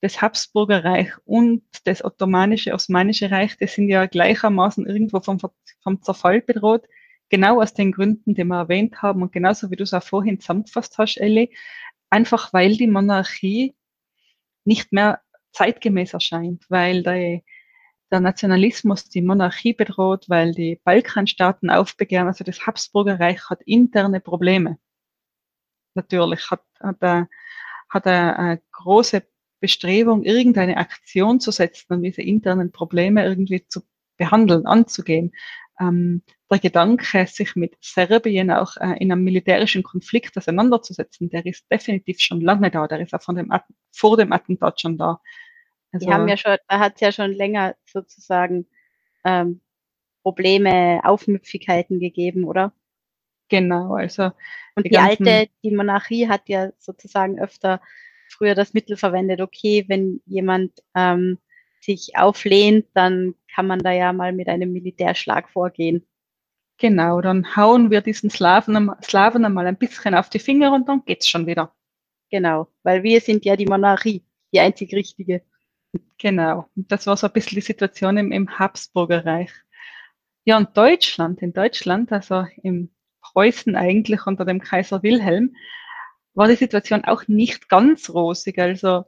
Das Habsburgerreich und das ottomanische, osmanische Reich, das sind ja gleichermaßen irgendwo vom, vom Zerfall bedroht. Genau aus den Gründen, die wir erwähnt haben und genauso wie du es auch vorhin zusammengefasst hast, Ellie. Einfach weil die Monarchie nicht mehr zeitgemäß erscheint, weil der, der Nationalismus die Monarchie bedroht, weil die Balkanstaaten aufbegehren. Also das Habsburger Reich hat interne Probleme. Natürlich hat, hat, er, hat er eine große Bestrebung, irgendeine Aktion zu setzen und diese internen Probleme irgendwie zu behandeln, anzugehen. Ähm, der Gedanke, sich mit Serbien auch äh, in einem militärischen Konflikt auseinanderzusetzen, der ist definitiv schon lange da. Der ist auch von dem vor dem Attentat schon da. Also, Die haben ja schon, da hat ja schon länger sozusagen ähm, Probleme, Aufmüpfigkeiten gegeben, oder? Genau, also. Und die, die alte, die Monarchie hat ja sozusagen öfter früher das Mittel verwendet, okay, wenn jemand ähm, sich auflehnt, dann kann man da ja mal mit einem Militärschlag vorgehen. Genau, dann hauen wir diesen Slaven, Slaven einmal ein bisschen auf die Finger und dann geht's schon wieder. Genau, weil wir sind ja die Monarchie, die einzig richtige. Genau, das war so ein bisschen die Situation im, im Habsburger Reich. Ja, und Deutschland, in Deutschland, also im Preußen eigentlich unter dem Kaiser Wilhelm, war die Situation auch nicht ganz rosig. Also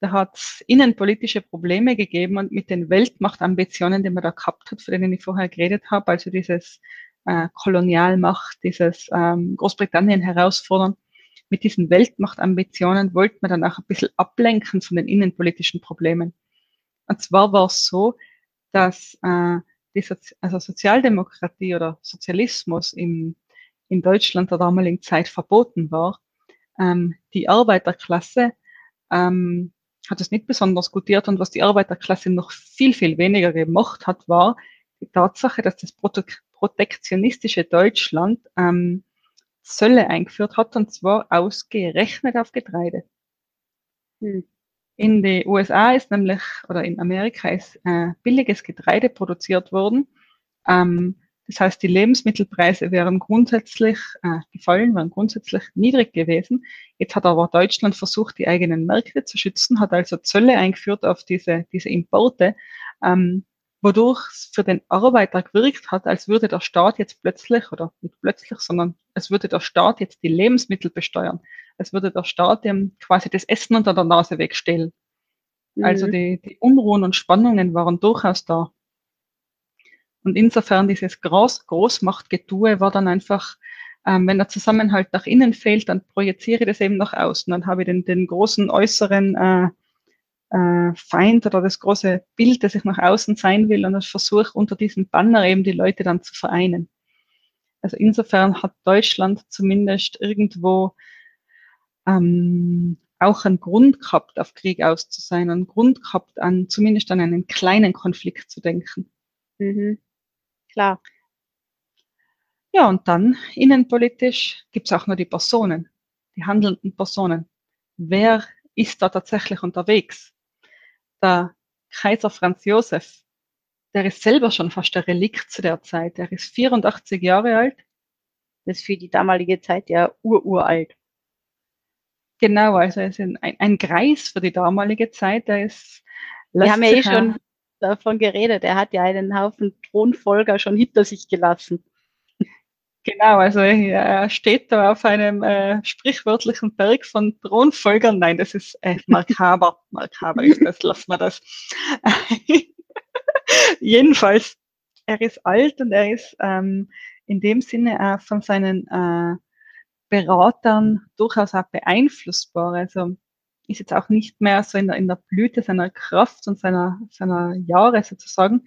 da hat es innenpolitische Probleme gegeben und mit den Weltmachtambitionen, die man da gehabt hat, von denen ich vorher geredet habe, also dieses äh, Kolonialmacht, dieses ähm, Großbritannien herausfordern, mit diesen Weltmachtambitionen wollte man dann auch ein bisschen ablenken von den innenpolitischen Problemen. Und zwar war es so, dass äh, die Sozi also Sozialdemokratie oder Sozialismus im, in Deutschland der damaligen Zeit verboten war. Ähm, die Arbeiterklasse ähm, hat es nicht besonders gutiert und was die Arbeiterklasse noch viel, viel weniger gemacht hat, war die Tatsache, dass das protektionistische Deutschland ähm, Zölle eingeführt hat, und zwar ausgerechnet auf Getreide. Hm. In den USA ist nämlich, oder in Amerika ist äh, billiges Getreide produziert worden. Ähm, das heißt, die Lebensmittelpreise wären grundsätzlich äh, gefallen, wären grundsätzlich niedrig gewesen. Jetzt hat aber Deutschland versucht, die eigenen Märkte zu schützen, hat also Zölle eingeführt auf diese, diese Importe, ähm, wodurch es für den Arbeiter gewirkt hat, als würde der Staat jetzt plötzlich, oder nicht plötzlich, sondern es würde der Staat jetzt die Lebensmittel besteuern. Es würde der Staat dem quasi das Essen unter der Nase wegstellen. Also mhm. Also die, die Unruhen und Spannungen waren durchaus da. Und insofern dieses Groß Großmachtgetue war dann einfach, ähm, wenn der Zusammenhalt nach innen fehlt, dann projiziere ich das eben nach außen. Dann habe ich den, den großen äußeren äh, äh, Feind oder das große Bild, das ich nach außen sein will und ich versuche unter diesem Banner eben die Leute dann zu vereinen. Also insofern hat Deutschland zumindest irgendwo ähm, auch einen Grund gehabt, auf Krieg aus zu sein, einen Grund gehabt, an zumindest an einen kleinen Konflikt zu denken. Mhm klar. Ja, und dann innenpolitisch gibt es auch nur die Personen, die handelnden Personen. Wer ist da tatsächlich unterwegs? Der Kaiser Franz Josef, der ist selber schon fast ein Relikt zu der Zeit. Der ist 84 Jahre alt. Das ist für die damalige Zeit ja ururalt. Genau, also er ist ein, ein Greis für die damalige Zeit. Der ist. Wir haben ja eh schon davon geredet. Er hat ja einen Haufen Thronfolger schon hinter sich gelassen. Genau, also er steht da auf einem äh, sprichwörtlichen Berg von Thronfolgern. Nein, das ist äh, makaber. makaber ist das, lassen wir das. Jedenfalls, er ist alt und er ist ähm, in dem Sinne auch von seinen äh, Beratern durchaus auch beeinflussbar. Also ist jetzt auch nicht mehr so in der, in der Blüte seiner Kraft und seiner, seiner Jahre sozusagen.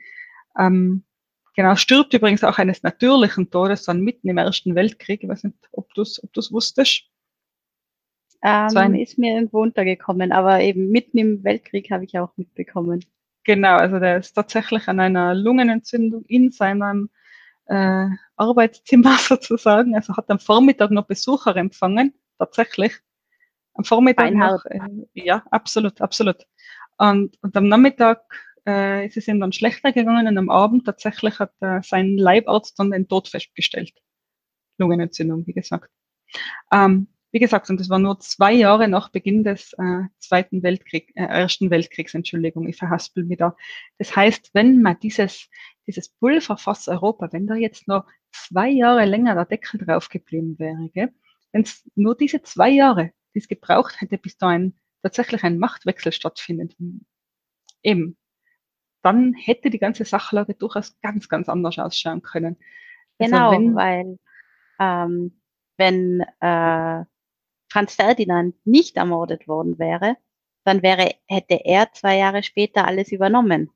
Ähm, genau, stirbt übrigens auch eines natürlichen Todes dann mitten im Ersten Weltkrieg. Ich weiß nicht, ob du es ob du's wusstest. Ähm, so ein, ist mir irgendwo untergekommen, aber eben mitten im Weltkrieg habe ich auch mitbekommen. Genau, also der ist tatsächlich an einer Lungenentzündung in seinem äh, Arbeitszimmer sozusagen, also hat am Vormittag noch Besucher empfangen, tatsächlich. Am Vormittag noch, äh, ja, absolut, absolut. Und, und am Nachmittag äh, ist es ihm dann schlechter gegangen und am Abend tatsächlich hat äh, sein Leibarzt dann den Tod festgestellt. Lungenentzündung, wie gesagt. Ähm, wie gesagt, und das war nur zwei Jahre nach Beginn des äh, Zweiten Weltkriegs, äh, Ersten Weltkriegs, Entschuldigung, ich verhaspel mich da. Das heißt, wenn man dieses, dieses Pulverfass Europa, wenn da jetzt noch zwei Jahre länger der Deckel drauf geblieben wäre, wenn es nur diese zwei Jahre die es gebraucht hätte, bis da ein, tatsächlich ein Machtwechsel stattfindet. Eben. Dann hätte die ganze Sachlage durchaus ganz, ganz anders ausschauen können. Also genau, wenn, weil ähm, wenn äh, Franz Ferdinand nicht ermordet worden wäre, dann wäre, hätte er zwei Jahre später alles übernommen.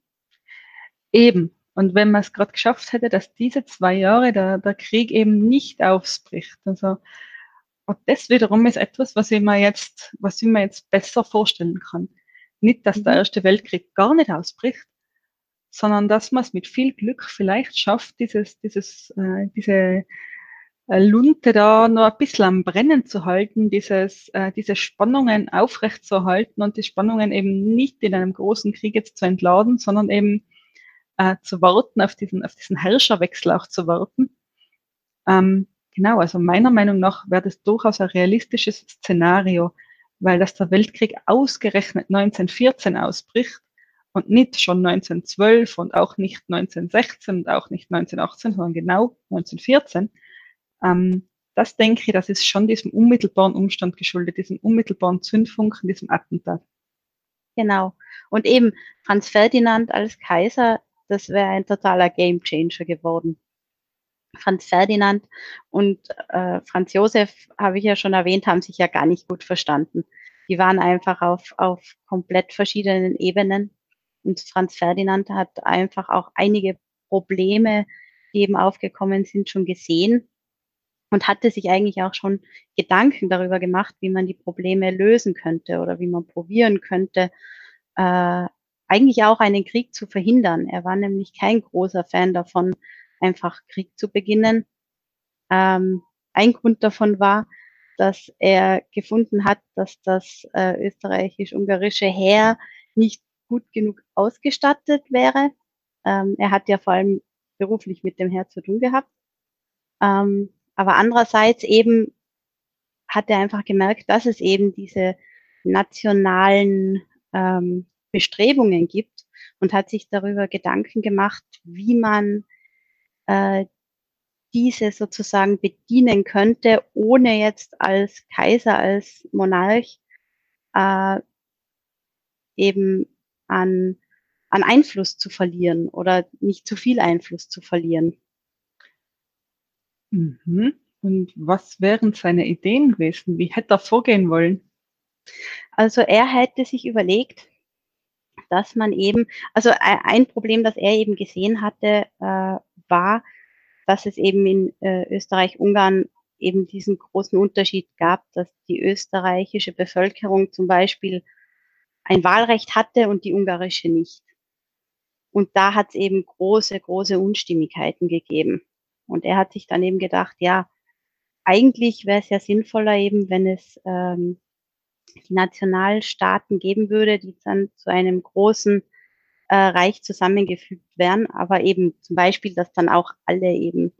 Eben. Und wenn man es gerade geschafft hätte, dass diese zwei Jahre der, der Krieg eben nicht aufspricht, also und das wiederum ist etwas, was ich mir jetzt, was ich mir jetzt besser vorstellen kann. Nicht, dass der mhm. Erste Weltkrieg gar nicht ausbricht, sondern dass man es mit viel Glück vielleicht schafft, dieses, dieses, äh, diese äh, Lunte da noch ein bisschen am Brennen zu halten, dieses, äh, diese Spannungen aufrechtzuerhalten und die Spannungen eben nicht in einem großen Krieg jetzt zu entladen, sondern eben äh, zu warten, auf diesen, auf diesen Herrscherwechsel auch zu warten. Ähm, Genau, also meiner Meinung nach wäre das durchaus ein realistisches Szenario, weil dass der Weltkrieg ausgerechnet 1914 ausbricht und nicht schon 1912 und auch nicht 1916 und auch nicht 1918, sondern genau 1914. Ähm, das denke ich, das ist schon diesem unmittelbaren Umstand geschuldet, diesem unmittelbaren Zündfunken, diesem Attentat. Genau. Und eben Franz Ferdinand als Kaiser, das wäre ein totaler Gamechanger geworden. Franz Ferdinand und äh, Franz Josef, habe ich ja schon erwähnt, haben sich ja gar nicht gut verstanden. Die waren einfach auf, auf komplett verschiedenen Ebenen. Und Franz Ferdinand hat einfach auch einige Probleme, die eben aufgekommen sind, schon gesehen und hatte sich eigentlich auch schon Gedanken darüber gemacht, wie man die Probleme lösen könnte oder wie man probieren könnte, äh, eigentlich auch einen Krieg zu verhindern. Er war nämlich kein großer Fan davon, einfach Krieg zu beginnen. Ähm, ein Grund davon war, dass er gefunden hat, dass das äh, österreichisch-ungarische Heer nicht gut genug ausgestattet wäre. Ähm, er hat ja vor allem beruflich mit dem Heer zu tun gehabt. Ähm, aber andererseits eben hat er einfach gemerkt, dass es eben diese nationalen ähm, Bestrebungen gibt und hat sich darüber Gedanken gemacht, wie man äh, diese sozusagen bedienen könnte, ohne jetzt als Kaiser, als Monarch äh, eben an, an Einfluss zu verlieren oder nicht zu viel Einfluss zu verlieren. Mhm. Und was wären seine Ideen gewesen? Wie hätte er vorgehen wollen? Also er hätte sich überlegt, dass man eben, also ein Problem, das er eben gesehen hatte, äh, war, dass es eben in äh, Österreich-Ungarn eben diesen großen Unterschied gab, dass die österreichische Bevölkerung zum Beispiel ein Wahlrecht hatte und die ungarische nicht. Und da hat es eben große, große Unstimmigkeiten gegeben. Und er hat sich dann eben gedacht, ja, eigentlich wäre es ja sinnvoller eben, wenn es ähm, die Nationalstaaten geben würde, die dann zu einem großen äh, Reich zusammengefügt werden, aber eben zum Beispiel, dass dann auch alle eben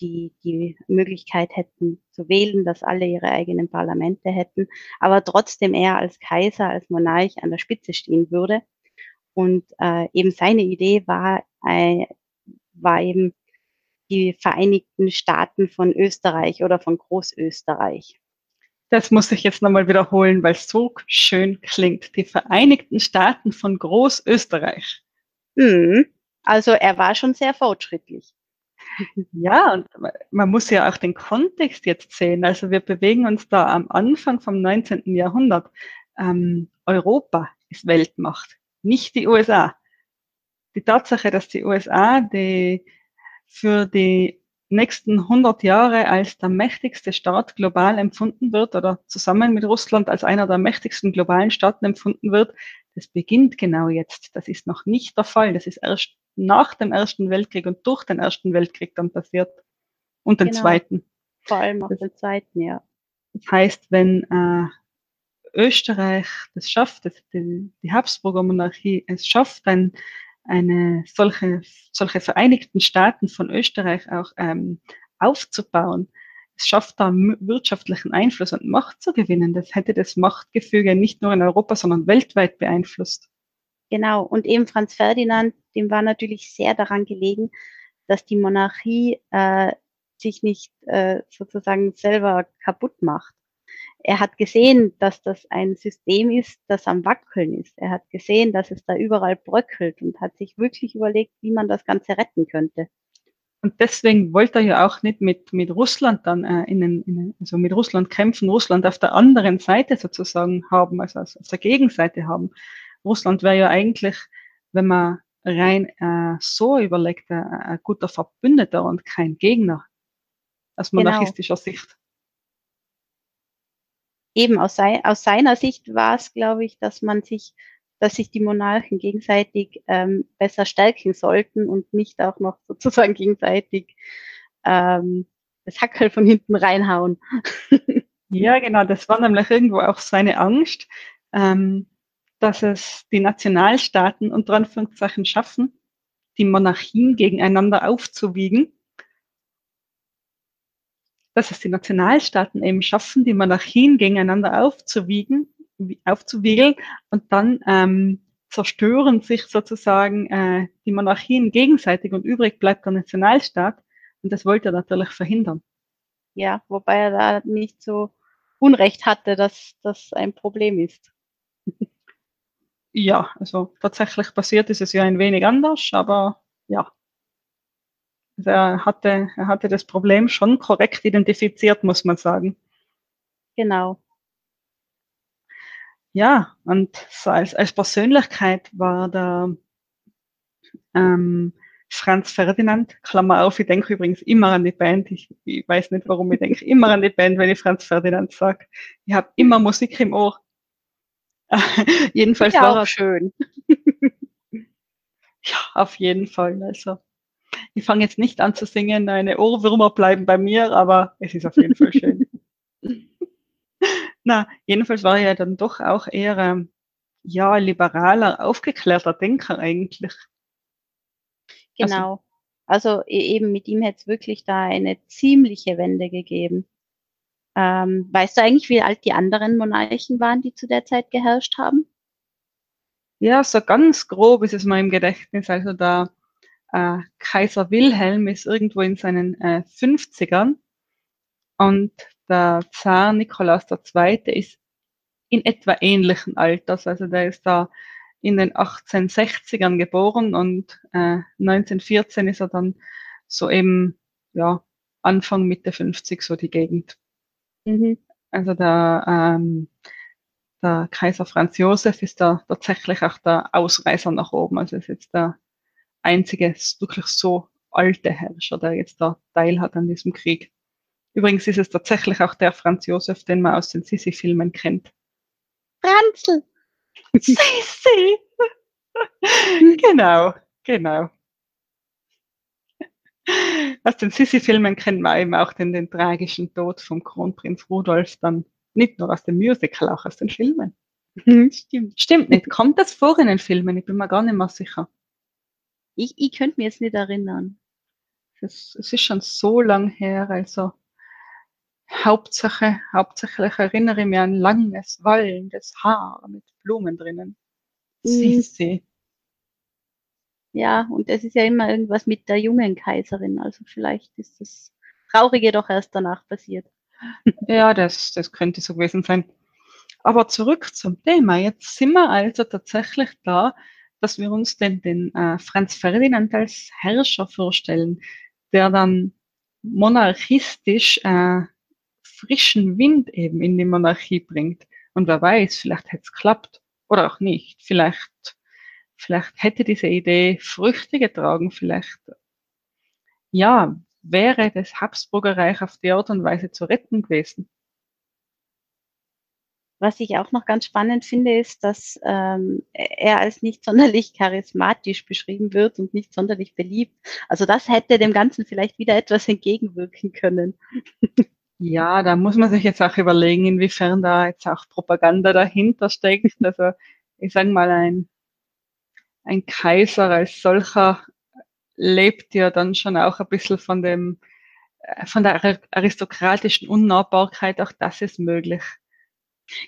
die, die Möglichkeit hätten zu wählen, dass alle ihre eigenen Parlamente hätten, aber trotzdem er als Kaiser, als Monarch an der Spitze stehen würde. Und äh, eben seine Idee war, äh, war eben die Vereinigten Staaten von Österreich oder von Großösterreich. Das muss ich jetzt nochmal wiederholen, weil es so schön klingt. Die Vereinigten Staaten von Großösterreich. Mhm. Also er war schon sehr fortschrittlich. Ja, und man muss ja auch den Kontext jetzt sehen. Also wir bewegen uns da am Anfang vom 19. Jahrhundert. Ähm, Europa ist Weltmacht, nicht die USA. Die Tatsache, dass die USA die für die nächsten 100 Jahre als der mächtigste Staat global empfunden wird oder zusammen mit Russland als einer der mächtigsten globalen Staaten empfunden wird, das beginnt genau jetzt. Das ist noch nicht der Fall. Das ist erst nach dem Ersten Weltkrieg und durch den Ersten Weltkrieg dann passiert. Und den genau. Zweiten. Vor allem auch den Zweiten, ja. Das heißt, wenn äh, Österreich das schafft, das, die, die Habsburger Monarchie es schafft, ein eine solche, solche Vereinigten Staaten von Österreich auch ähm, aufzubauen. Es schafft da wirtschaftlichen Einfluss und Macht zu gewinnen. Das hätte das Machtgefüge nicht nur in Europa, sondern weltweit beeinflusst. Genau. Und eben Franz Ferdinand, dem war natürlich sehr daran gelegen, dass die Monarchie äh, sich nicht äh, sozusagen selber kaputt macht er hat gesehen, dass das ein System ist, das am Wackeln ist. Er hat gesehen, dass es da überall bröckelt und hat sich wirklich überlegt, wie man das Ganze retten könnte. Und deswegen wollte er ja auch nicht mit, mit Russland dann äh, in, in, also mit Russland kämpfen, Russland auf der anderen Seite sozusagen haben, also auf der Gegenseite haben. Russland wäre ja eigentlich, wenn man rein äh, so überlegt, äh, ein guter Verbündeter und kein Gegner aus genau. monarchistischer genau. Sicht eben aus, sei, aus seiner Sicht war es, glaube ich, dass man sich, dass sich die Monarchen gegenseitig ähm, besser stärken sollten und nicht auch noch sozusagen gegenseitig ähm, das Hackel von hinten reinhauen. ja, genau, das war nämlich irgendwo auch seine Angst, ähm, dass es die Nationalstaaten unter Anführungszeichen schaffen, die Monarchien gegeneinander aufzuwiegen dass es die Nationalstaaten eben schaffen, die Monarchien gegeneinander aufzuwiegen, aufzuwiegeln und dann ähm, zerstören sich sozusagen äh, die Monarchien gegenseitig und übrig bleibt der Nationalstaat. Und das wollte er natürlich verhindern. Ja, wobei er da nicht so Unrecht hatte, dass das ein Problem ist. ja, also tatsächlich passiert ist es ja ein wenig anders, aber ja. Er hatte, er hatte das Problem schon korrekt identifiziert, muss man sagen. Genau. Ja, und so als, als Persönlichkeit war der ähm, Franz Ferdinand, Klammer auf, ich denke übrigens immer an die Band. Ich, ich weiß nicht, warum ich denke immer an die Band, wenn ich Franz Ferdinand sage. Ich habe immer Musik im Ohr. Jedenfalls war er schön. ja, auf jeden Fall. Also Ich fange jetzt nicht an zu singen, eine Ohrwürmer bleiben bei mir, aber es ist auf jeden Fall schön. Na, jedenfalls war er ja dann doch auch eher, ähm, ja, liberaler, aufgeklärter Denker eigentlich. Also genau. Also, e eben mit ihm hätte es wirklich da eine ziemliche Wende gegeben. Ähm, weißt du eigentlich, wie alt die anderen Monarchen waren, die zu der Zeit geherrscht haben? Ja, so ganz grob ist es mal im Gedächtnis. Also der äh, Kaiser Wilhelm ist irgendwo in seinen äh, 50ern und der Zar Nikolaus II. ist in etwa ähnlichen Alters. Also der ist da in den 1860ern geboren und äh, 1914 ist er dann so eben, ja, Anfang Mitte 50 so die Gegend. Mhm. Also der, ähm, der Kaiser Franz Josef ist da tatsächlich auch der Ausreißer nach oben. Also ist jetzt der einzige wirklich so alte Herrscher, der jetzt da Teil hat an diesem Krieg. Übrigens ist es tatsächlich auch der Franz Josef, den man aus den Sissi-Filmen kennt. Franzl! Sissi! genau, genau. Aus den Sissi-Filmen kennt man eben auch den, den tragischen Tod vom Kronprinz Rudolf dann nicht nur aus dem Musical, auch aus den Filmen. Stimmt. Stimmt nicht. Kommt das vor in den Filmen? Ich bin mir gar nicht mehr sicher. Ich, ich könnte mir jetzt nicht erinnern. Es, ist schon so lang her, also Hauptsache, hauptsächlich erinnere ich mich an langes, wallendes Haar mit Blumen drinnen. Mhm. Sissi. Ja, und es ist ja immer irgendwas mit der jungen Kaiserin. Also vielleicht ist das Traurige doch erst danach passiert. Ja, das, das könnte so gewesen sein. Aber zurück zum Thema. Jetzt sind wir also tatsächlich da, dass wir uns den, den äh, Franz Ferdinand als Herrscher vorstellen, der dann monarchistisch äh, frischen Wind eben in die Monarchie bringt. Und wer weiß, vielleicht hätte es klappt oder auch nicht. Vielleicht, vielleicht hätte diese Idee Früchte getragen, vielleicht, ja, wäre das Habsburger Reich auf die Art und Weise zu retten gewesen. Was ich auch noch ganz spannend finde, ist, dass ähm, er als nicht sonderlich charismatisch beschrieben wird und nicht sonderlich beliebt. Also das hätte dem Ganzen vielleicht wieder etwas entgegenwirken können. Ja, da muss man sich jetzt auch überlegen, inwiefern da jetzt auch Propaganda dahinter steckt. Also ich sage mal, ein, ein Kaiser als solcher lebt ja dann schon auch ein bisschen von dem, von der aristokratischen Unnahbarkeit, auch das ist möglich.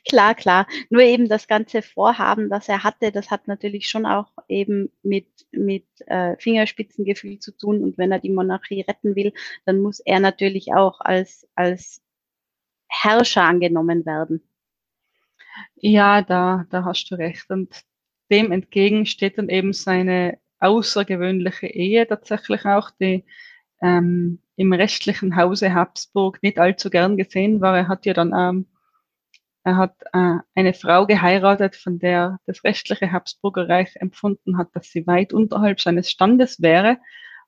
Klar, klar. Nur eben das ganze Vorhaben, das er hatte, das hat natürlich schon auch eben mit, mit äh, Fingerspitzengefühl zu tun. Und wenn er die Monarchie retten will, dann muss er natürlich auch als, als Herrscher angenommen werden. Ja, da, da hast du recht. Und dem entgegen steht dann eben seine außergewöhnliche Ehe tatsächlich auch, die ähm, im restlichen Hause Habsburg nicht allzu gern gesehen war. Er hat ja dann ähm, er hat äh, eine Frau geheiratet, von der das restliche Habsburger Reich empfunden hat, dass sie weit unterhalb seines Standes wäre.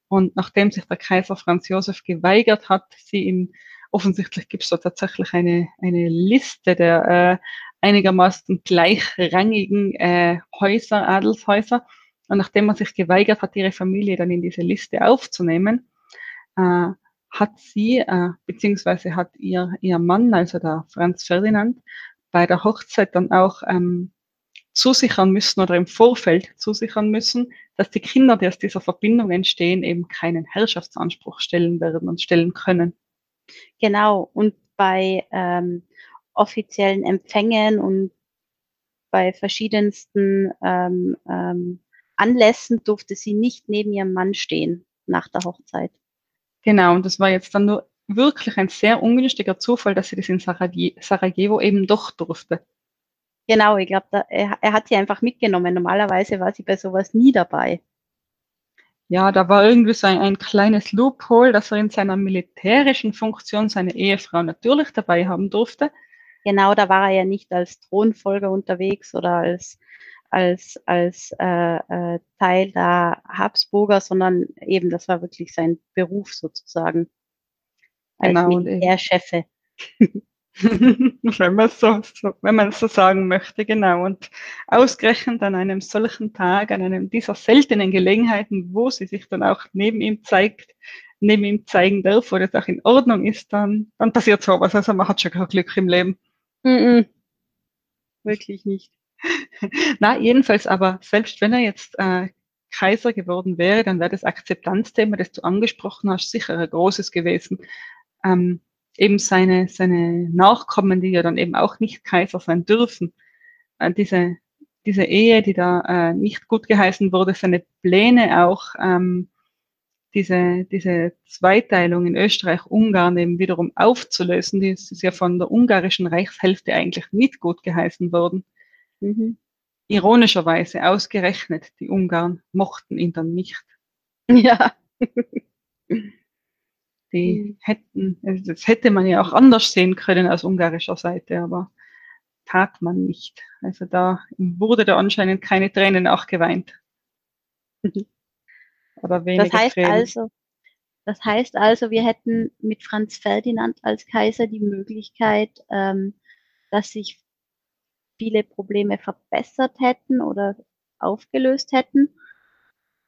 Und nachdem sich der Kaiser Franz Josef geweigert hat, sie ihm, offensichtlich gibt es da tatsächlich eine, eine Liste der äh, einigermaßen gleichrangigen äh, Häuser, Adelshäuser, und nachdem man sich geweigert hat, ihre Familie dann in diese Liste aufzunehmen, äh, hat sie, äh, beziehungsweise hat ihr, ihr Mann, also der Franz Ferdinand, bei der Hochzeit dann auch ähm, zusichern müssen oder im Vorfeld zusichern müssen, dass die Kinder, die aus dieser Verbindung entstehen, eben keinen Herrschaftsanspruch stellen werden und stellen können. Genau, und bei ähm, offiziellen Empfängen und bei verschiedensten ähm, ähm, Anlässen durfte sie nicht neben ihrem Mann stehen nach der Hochzeit. Genau, und das war jetzt dann nur wirklich ein sehr ungünstiger Zufall, dass sie das in Sarajevo eben doch durfte. Genau, ich glaube, er, er, hat sie einfach mitgenommen. Normalerweise war sie bei sowas nie dabei. Ja, da war irgendwie so ein, ein kleines Loophole, dass er in seiner militärischen Funktion seine Ehefrau natürlich dabei haben durfte. Genau, da war er ja nicht als Thronfolger unterwegs oder als als, als äh, äh, Teil der Habsburger, sondern eben, das war wirklich sein Beruf sozusagen. Als genau, Militärchefe. wenn man so, so, wenn man so sagen möchte, genau. Und ausgerechnet an einem solchen Tag, an einem dieser seltenen Gelegenheiten, wo sie sich dann auch neben ihm zeigt, neben ihm zeigen darf, wo das auch in Ordnung ist, dann, dann passiert sowas. Also man hat schon kein Glück im Leben. Mm -mm. Wirklich nicht. Na, jedenfalls aber, selbst wenn er jetzt äh, Kaiser geworden wäre, dann wäre das Akzeptanzthema, das du angesprochen hast, sicher ein großes gewesen. Ähm, eben seine, seine Nachkommen, die ja dann eben auch nicht Kaiser sein dürfen, äh, diese, diese Ehe, die da äh, nicht gut geheißen wurde, seine Pläne auch, ähm, diese, diese Zweiteilung in Österreich-Ungarn eben wiederum aufzulösen, die ist ja von der ungarischen Reichshälfte eigentlich nicht gut geheißen worden. Mhm. Ironischerweise ausgerechnet, die Ungarn mochten ihn dann nicht. Ja. Die hätten, das hätte man ja auch anders sehen können aus ungarischer Seite, aber tat man nicht. Also da wurde da anscheinend keine Tränen auch geweint. Mhm. Oder wenige Das heißt Tränen. also, das heißt also, wir hätten mit Franz Ferdinand als Kaiser die Möglichkeit, ähm, dass sich viele Probleme verbessert hätten oder aufgelöst hätten.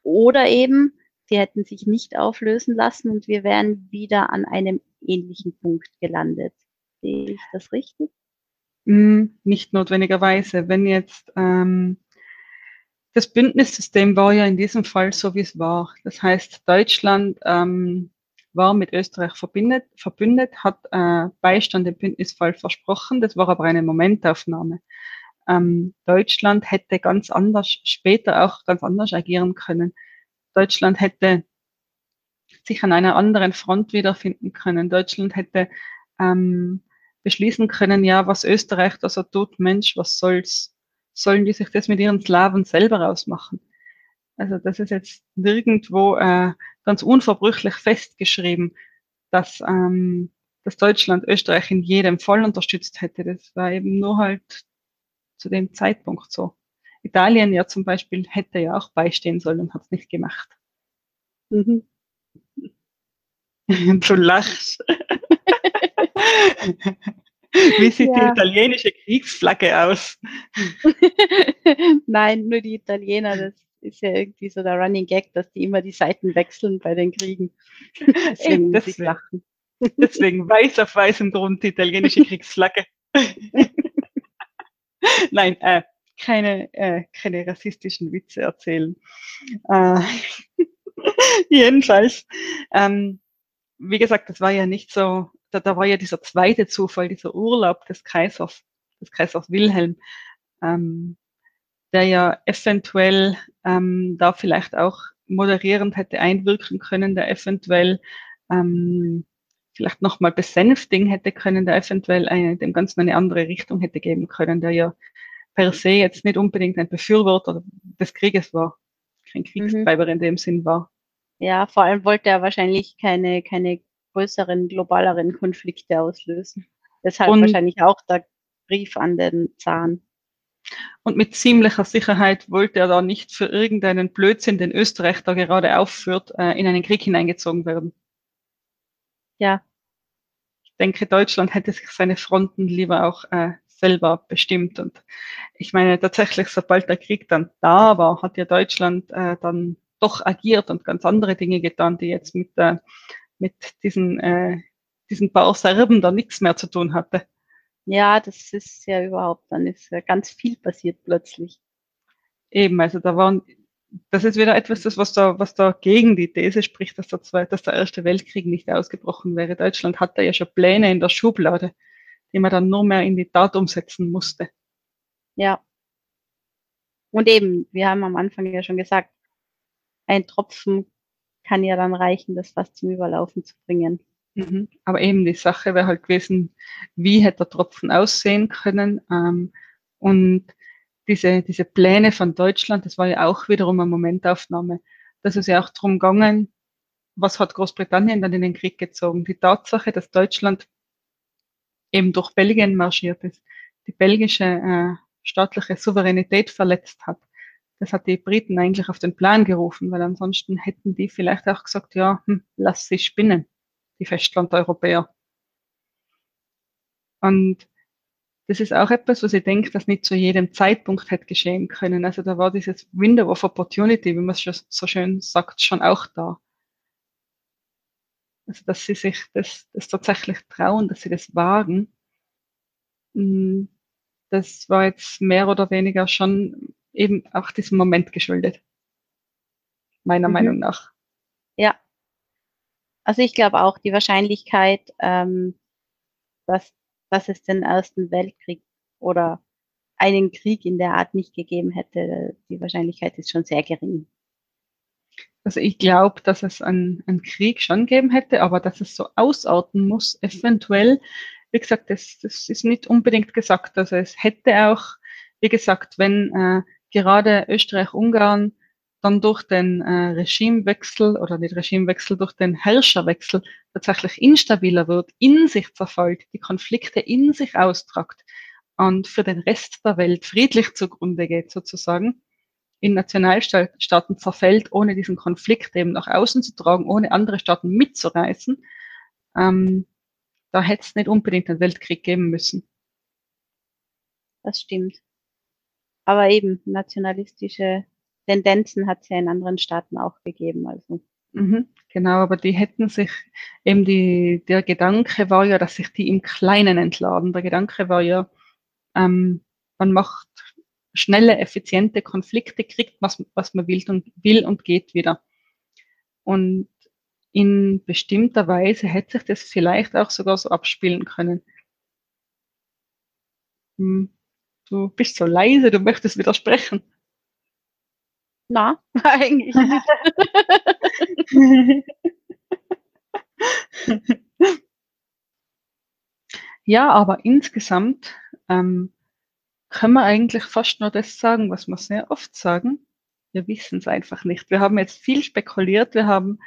Oder eben, sie hätten sich nicht auflösen lassen und wir wären wieder an einem ähnlichen Punkt gelandet. Sehe ich das richtig? Mm, Nicht notwendigerweise. Wenn jetzt ähm, das Bündnissystem war ja in diesem Fall so, wie es war. Das heißt, Deutschland ähm, war mit Österreich verbindet, verbündet, hat äh, Beistand im Bündnisfall versprochen. Das war aber eine Momentaufnahme. Ähm, Deutschland hätte ganz anders, später auch ganz anders agieren können. Deutschland hätte sich an einer anderen Front wiederfinden können. Deutschland hätte ähm, beschließen können, ja, was Österreich da so tut, Mensch, was soll's? Sollen die sich das mit ihren Slawen selber ausmachen? Also das ist jetzt nirgendwo äh, ganz unverbrüchlich festgeschrieben, dass, ähm, dass Deutschland Österreich in jedem Fall unterstützt hätte. Das war eben nur halt zu dem Zeitpunkt so. Italien ja zum Beispiel hätte ja auch beistehen sollen und hat es nicht gemacht. Mhm. Du lachst. Wie sieht Ja. die italienische Kriegsflagge aus? Nein, nur die Italiener, das ist ja irgendwie so der Running Gag, dass die immer die Seiten wechseln bei den Kriegen. Deswegen muss ich deswegen. lachen. Deswegen weiß auf weißem Grund die italienische Kriegsflagge. Nein, äh, keine, äh, keine rassistischen Witze erzählen. Äh, jedenfalls, ähm, wie gesagt, das war ja nicht so, da, da war ja dieser zweite Zufall, dieser Urlaub des Kaisers, des Kaisers Wilhelm, ähm, der ja eventuell ähm, da vielleicht auch moderierend hätte einwirken können, der eventuell ähm, vielleicht nochmal besänftigen hätte können, der eventuell eine, dem Ganzen eine andere Richtung hätte geben können, der ja per se jetzt nicht unbedingt ein Befürworter des Krieges war, kein Kriegstreiber in dem Sinn war. Ja, vor allem wollte er wahrscheinlich keine, keine größeren, globaleren Konflikte auslösen. Deshalb Und- wahrscheinlich auch der Brief an den Zahn. Und mit ziemlicher Sicherheit wollte er da nicht für irgendeinen Blödsinn, den Österreich da gerade aufführt, äh, in einen Krieg hineingezogen werden. Ja, Ich denke, Deutschland hätte sich seine Fronten lieber auch äh, selber bestimmt. Und ich meine, tatsächlich, sobald der Krieg dann da war, hat ja Deutschland äh, dann doch agiert und ganz andere Dinge getan, die jetzt mit, äh, mit diesen, äh, diesen paar Serben da nichts mehr zu tun hatte. Ja, das ist ja überhaupt, dann ist ja ganz viel passiert plötzlich. Eben, also da waren, das ist wieder etwas, das, was da, was da gegen die These spricht, dass der, Zweite, dass der Erste Weltkrieg nicht ausgebrochen wäre. Deutschland hatte ja schon Pläne in der Schublade, die man dann nur mehr in die Tat umsetzen musste. Ja. Und eben, wir haben am Anfang ja schon gesagt, ein Tropfen kann ja dann reichen, das Fass zum Überlaufen zu bringen. Mhm. Aber eben die Sache wäre halt gewesen, wie hätte der Tropfen aussehen können. Ähm, und diese, diese Pläne von Deutschland, das war ja auch wiederum eine Momentaufnahme. Das ist ja auch drum gegangen, was hat Großbritannien dann in den Krieg gezogen? Die Tatsache, dass Deutschland eben durch Belgien marschiert ist, die belgische äh, staatliche Souveränität verletzt hat. Das hat die Briten eigentlich auf den Plan gerufen, weil ansonsten hätten die vielleicht auch gesagt, ja, hm, lass sie spinnen die Festlandeuropäer. Und das ist auch etwas, was ich denke, dass nicht zu jedem Zeitpunkt hätte geschehen können. Also da war dieses Window of Opportunity, wie man es so schön sagt, schon auch da. Also dass sie sich das, das tatsächlich trauen, dass sie das wagen. Mm, das war jetzt mehr oder weniger schon eben auch diesem Moment geschuldet. Meiner Mhm. Meinung nach. Ja. Also ich glaube auch, die Wahrscheinlichkeit, ähm, dass, dass es den Ersten Weltkrieg oder einen Krieg in der Art nicht gegeben hätte, die Wahrscheinlichkeit ist schon sehr gering. Also ich glaube, dass es einen, einen Krieg schon geben hätte, aber dass es so ausarten muss, eventuell, wie gesagt, das, das ist nicht unbedingt gesagt. Also es hätte auch, wie gesagt, wenn äh, gerade Österreich, Ungarn dann durch den äh, Regimewechsel oder nicht Regimewechsel, durch den Herrscherwechsel tatsächlich instabiler wird, in sich zerfällt, die Konflikte in sich austragt und für den Rest der Welt friedlich zugrunde geht sozusagen, in Nationalstaaten zerfällt, ohne diesen Konflikt eben nach außen zu tragen, ohne andere Staaten mitzureißen, ähm, da hätte es nicht unbedingt einen Weltkrieg geben müssen. Das stimmt. Aber eben, nationalistische Tendenzen hat es ja in anderen Staaten auch gegeben. Also. Mhm, genau, aber die hätten sich eben die, der Gedanke war ja, dass sich die im Kleinen entladen. Der Gedanke war ja, ähm, man macht schnelle, effiziente Konflikte, kriegt was, was man will und, will und geht wieder. Und in bestimmter Weise hätte sich das vielleicht auch sogar so abspielen können. Hm, Du bist so leise, du möchtest widersprechen. Na, eigentlich nicht. Ja, aber insgesamt ähm, können wir eigentlich fast nur das sagen, was wir sehr oft sagen. Wir wissen es einfach nicht. Wir haben jetzt viel spekuliert, wir haben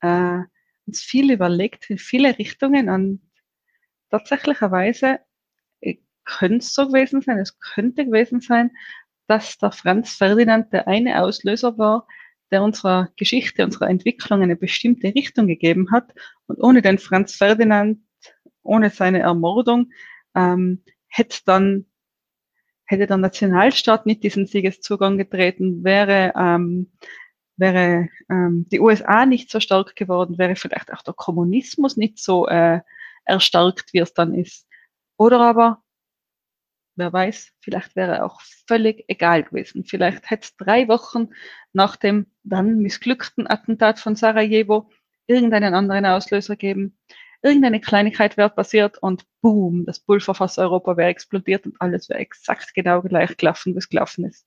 äh, uns viel überlegt in viele Richtungen und tatsächlicherweise äh, könnte es so gewesen sein, es könnte gewesen sein, dass der Franz Ferdinand der eine Auslöser war, der unserer Geschichte, unserer Entwicklung eine bestimmte Richtung gegeben hat. Und ohne den Franz Ferdinand, ohne seine Ermordung, ähm, hätte dann hätte der Nationalstaat nicht diesen Siegeszugang getreten, wäre ähm, wäre ähm, die USA nicht so stark geworden, wäre vielleicht auch der Kommunismus nicht so äh, erstarkt, wie es dann ist. Oder aber wer weiß, vielleicht wäre auch völlig egal gewesen. Vielleicht hätte es drei Wochen nach dem dann missglückten Attentat von Sarajevo irgendeinen anderen Auslöser geben. Irgendeine Kleinigkeit wäre passiert und boom, das Pulverfass Europa wäre explodiert und alles wäre exakt genau gleich gelaufen, wie es gelaufen ist.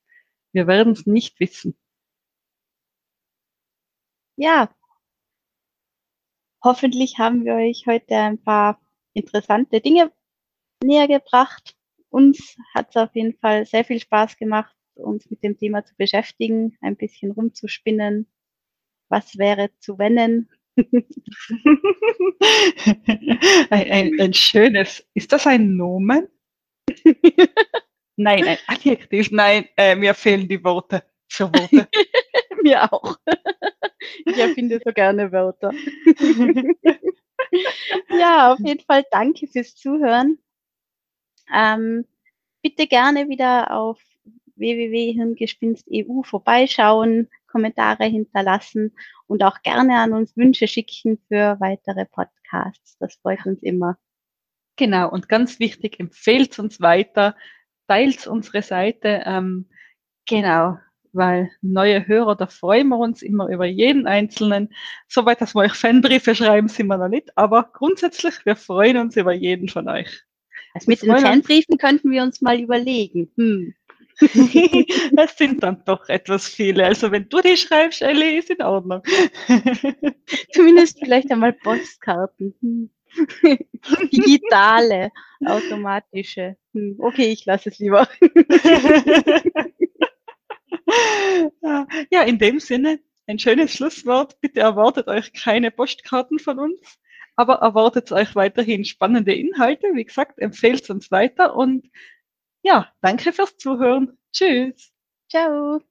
Wir werden es nicht wissen. Ja. Hoffentlich haben wir euch heute ein paar interessante Dinge näher gebracht. Uns hat es auf jeden Fall sehr viel Spaß gemacht, uns mit dem Thema zu beschäftigen, ein bisschen rumzuspinnen. Was wäre zu wennen? ein, ein, ein schönes, ist das ein Nomen? Nein, ein Adjektiv. Nein, äh, mir fehlen die Worte für Worte. Mir auch. Ich erfinde so gerne Wörter. ja, auf jeden Fall danke fürs Zuhören. Ähm, bitte gerne wieder auf www.hirngespinst.eu vorbeischauen, Kommentare hinterlassen und auch gerne an uns Wünsche schicken für weitere Podcasts. Das freut uns immer. Genau, und ganz wichtig, empfehlt uns weiter, teilt unsere Seite. Ähm, genau, weil neue Hörer, da freuen wir uns immer über jeden Einzelnen. Soweit, dass wir euch Fanbriefe schreiben, sind wir noch nicht, aber grundsätzlich, wir freuen uns über jeden von euch. Also mit den. Fanbriefen könnten wir uns mal überlegen. Hm. Es sind dann doch etwas viele. Also wenn du die schreibst, Ellie, ist in Ordnung. Zumindest vielleicht einmal Postkarten. Hm. Digitale, automatische. Hm. Okay, ich lasse es lieber. ja, in dem Sinne, ein schönes Schlusswort. Bitte erwartet euch keine Postkarten von uns, aber erwartet euch weiterhin spannende Inhalte. Wie gesagt, empfehlt uns weiter und ja, danke fürs Zuhören. Tschüss. Ciao.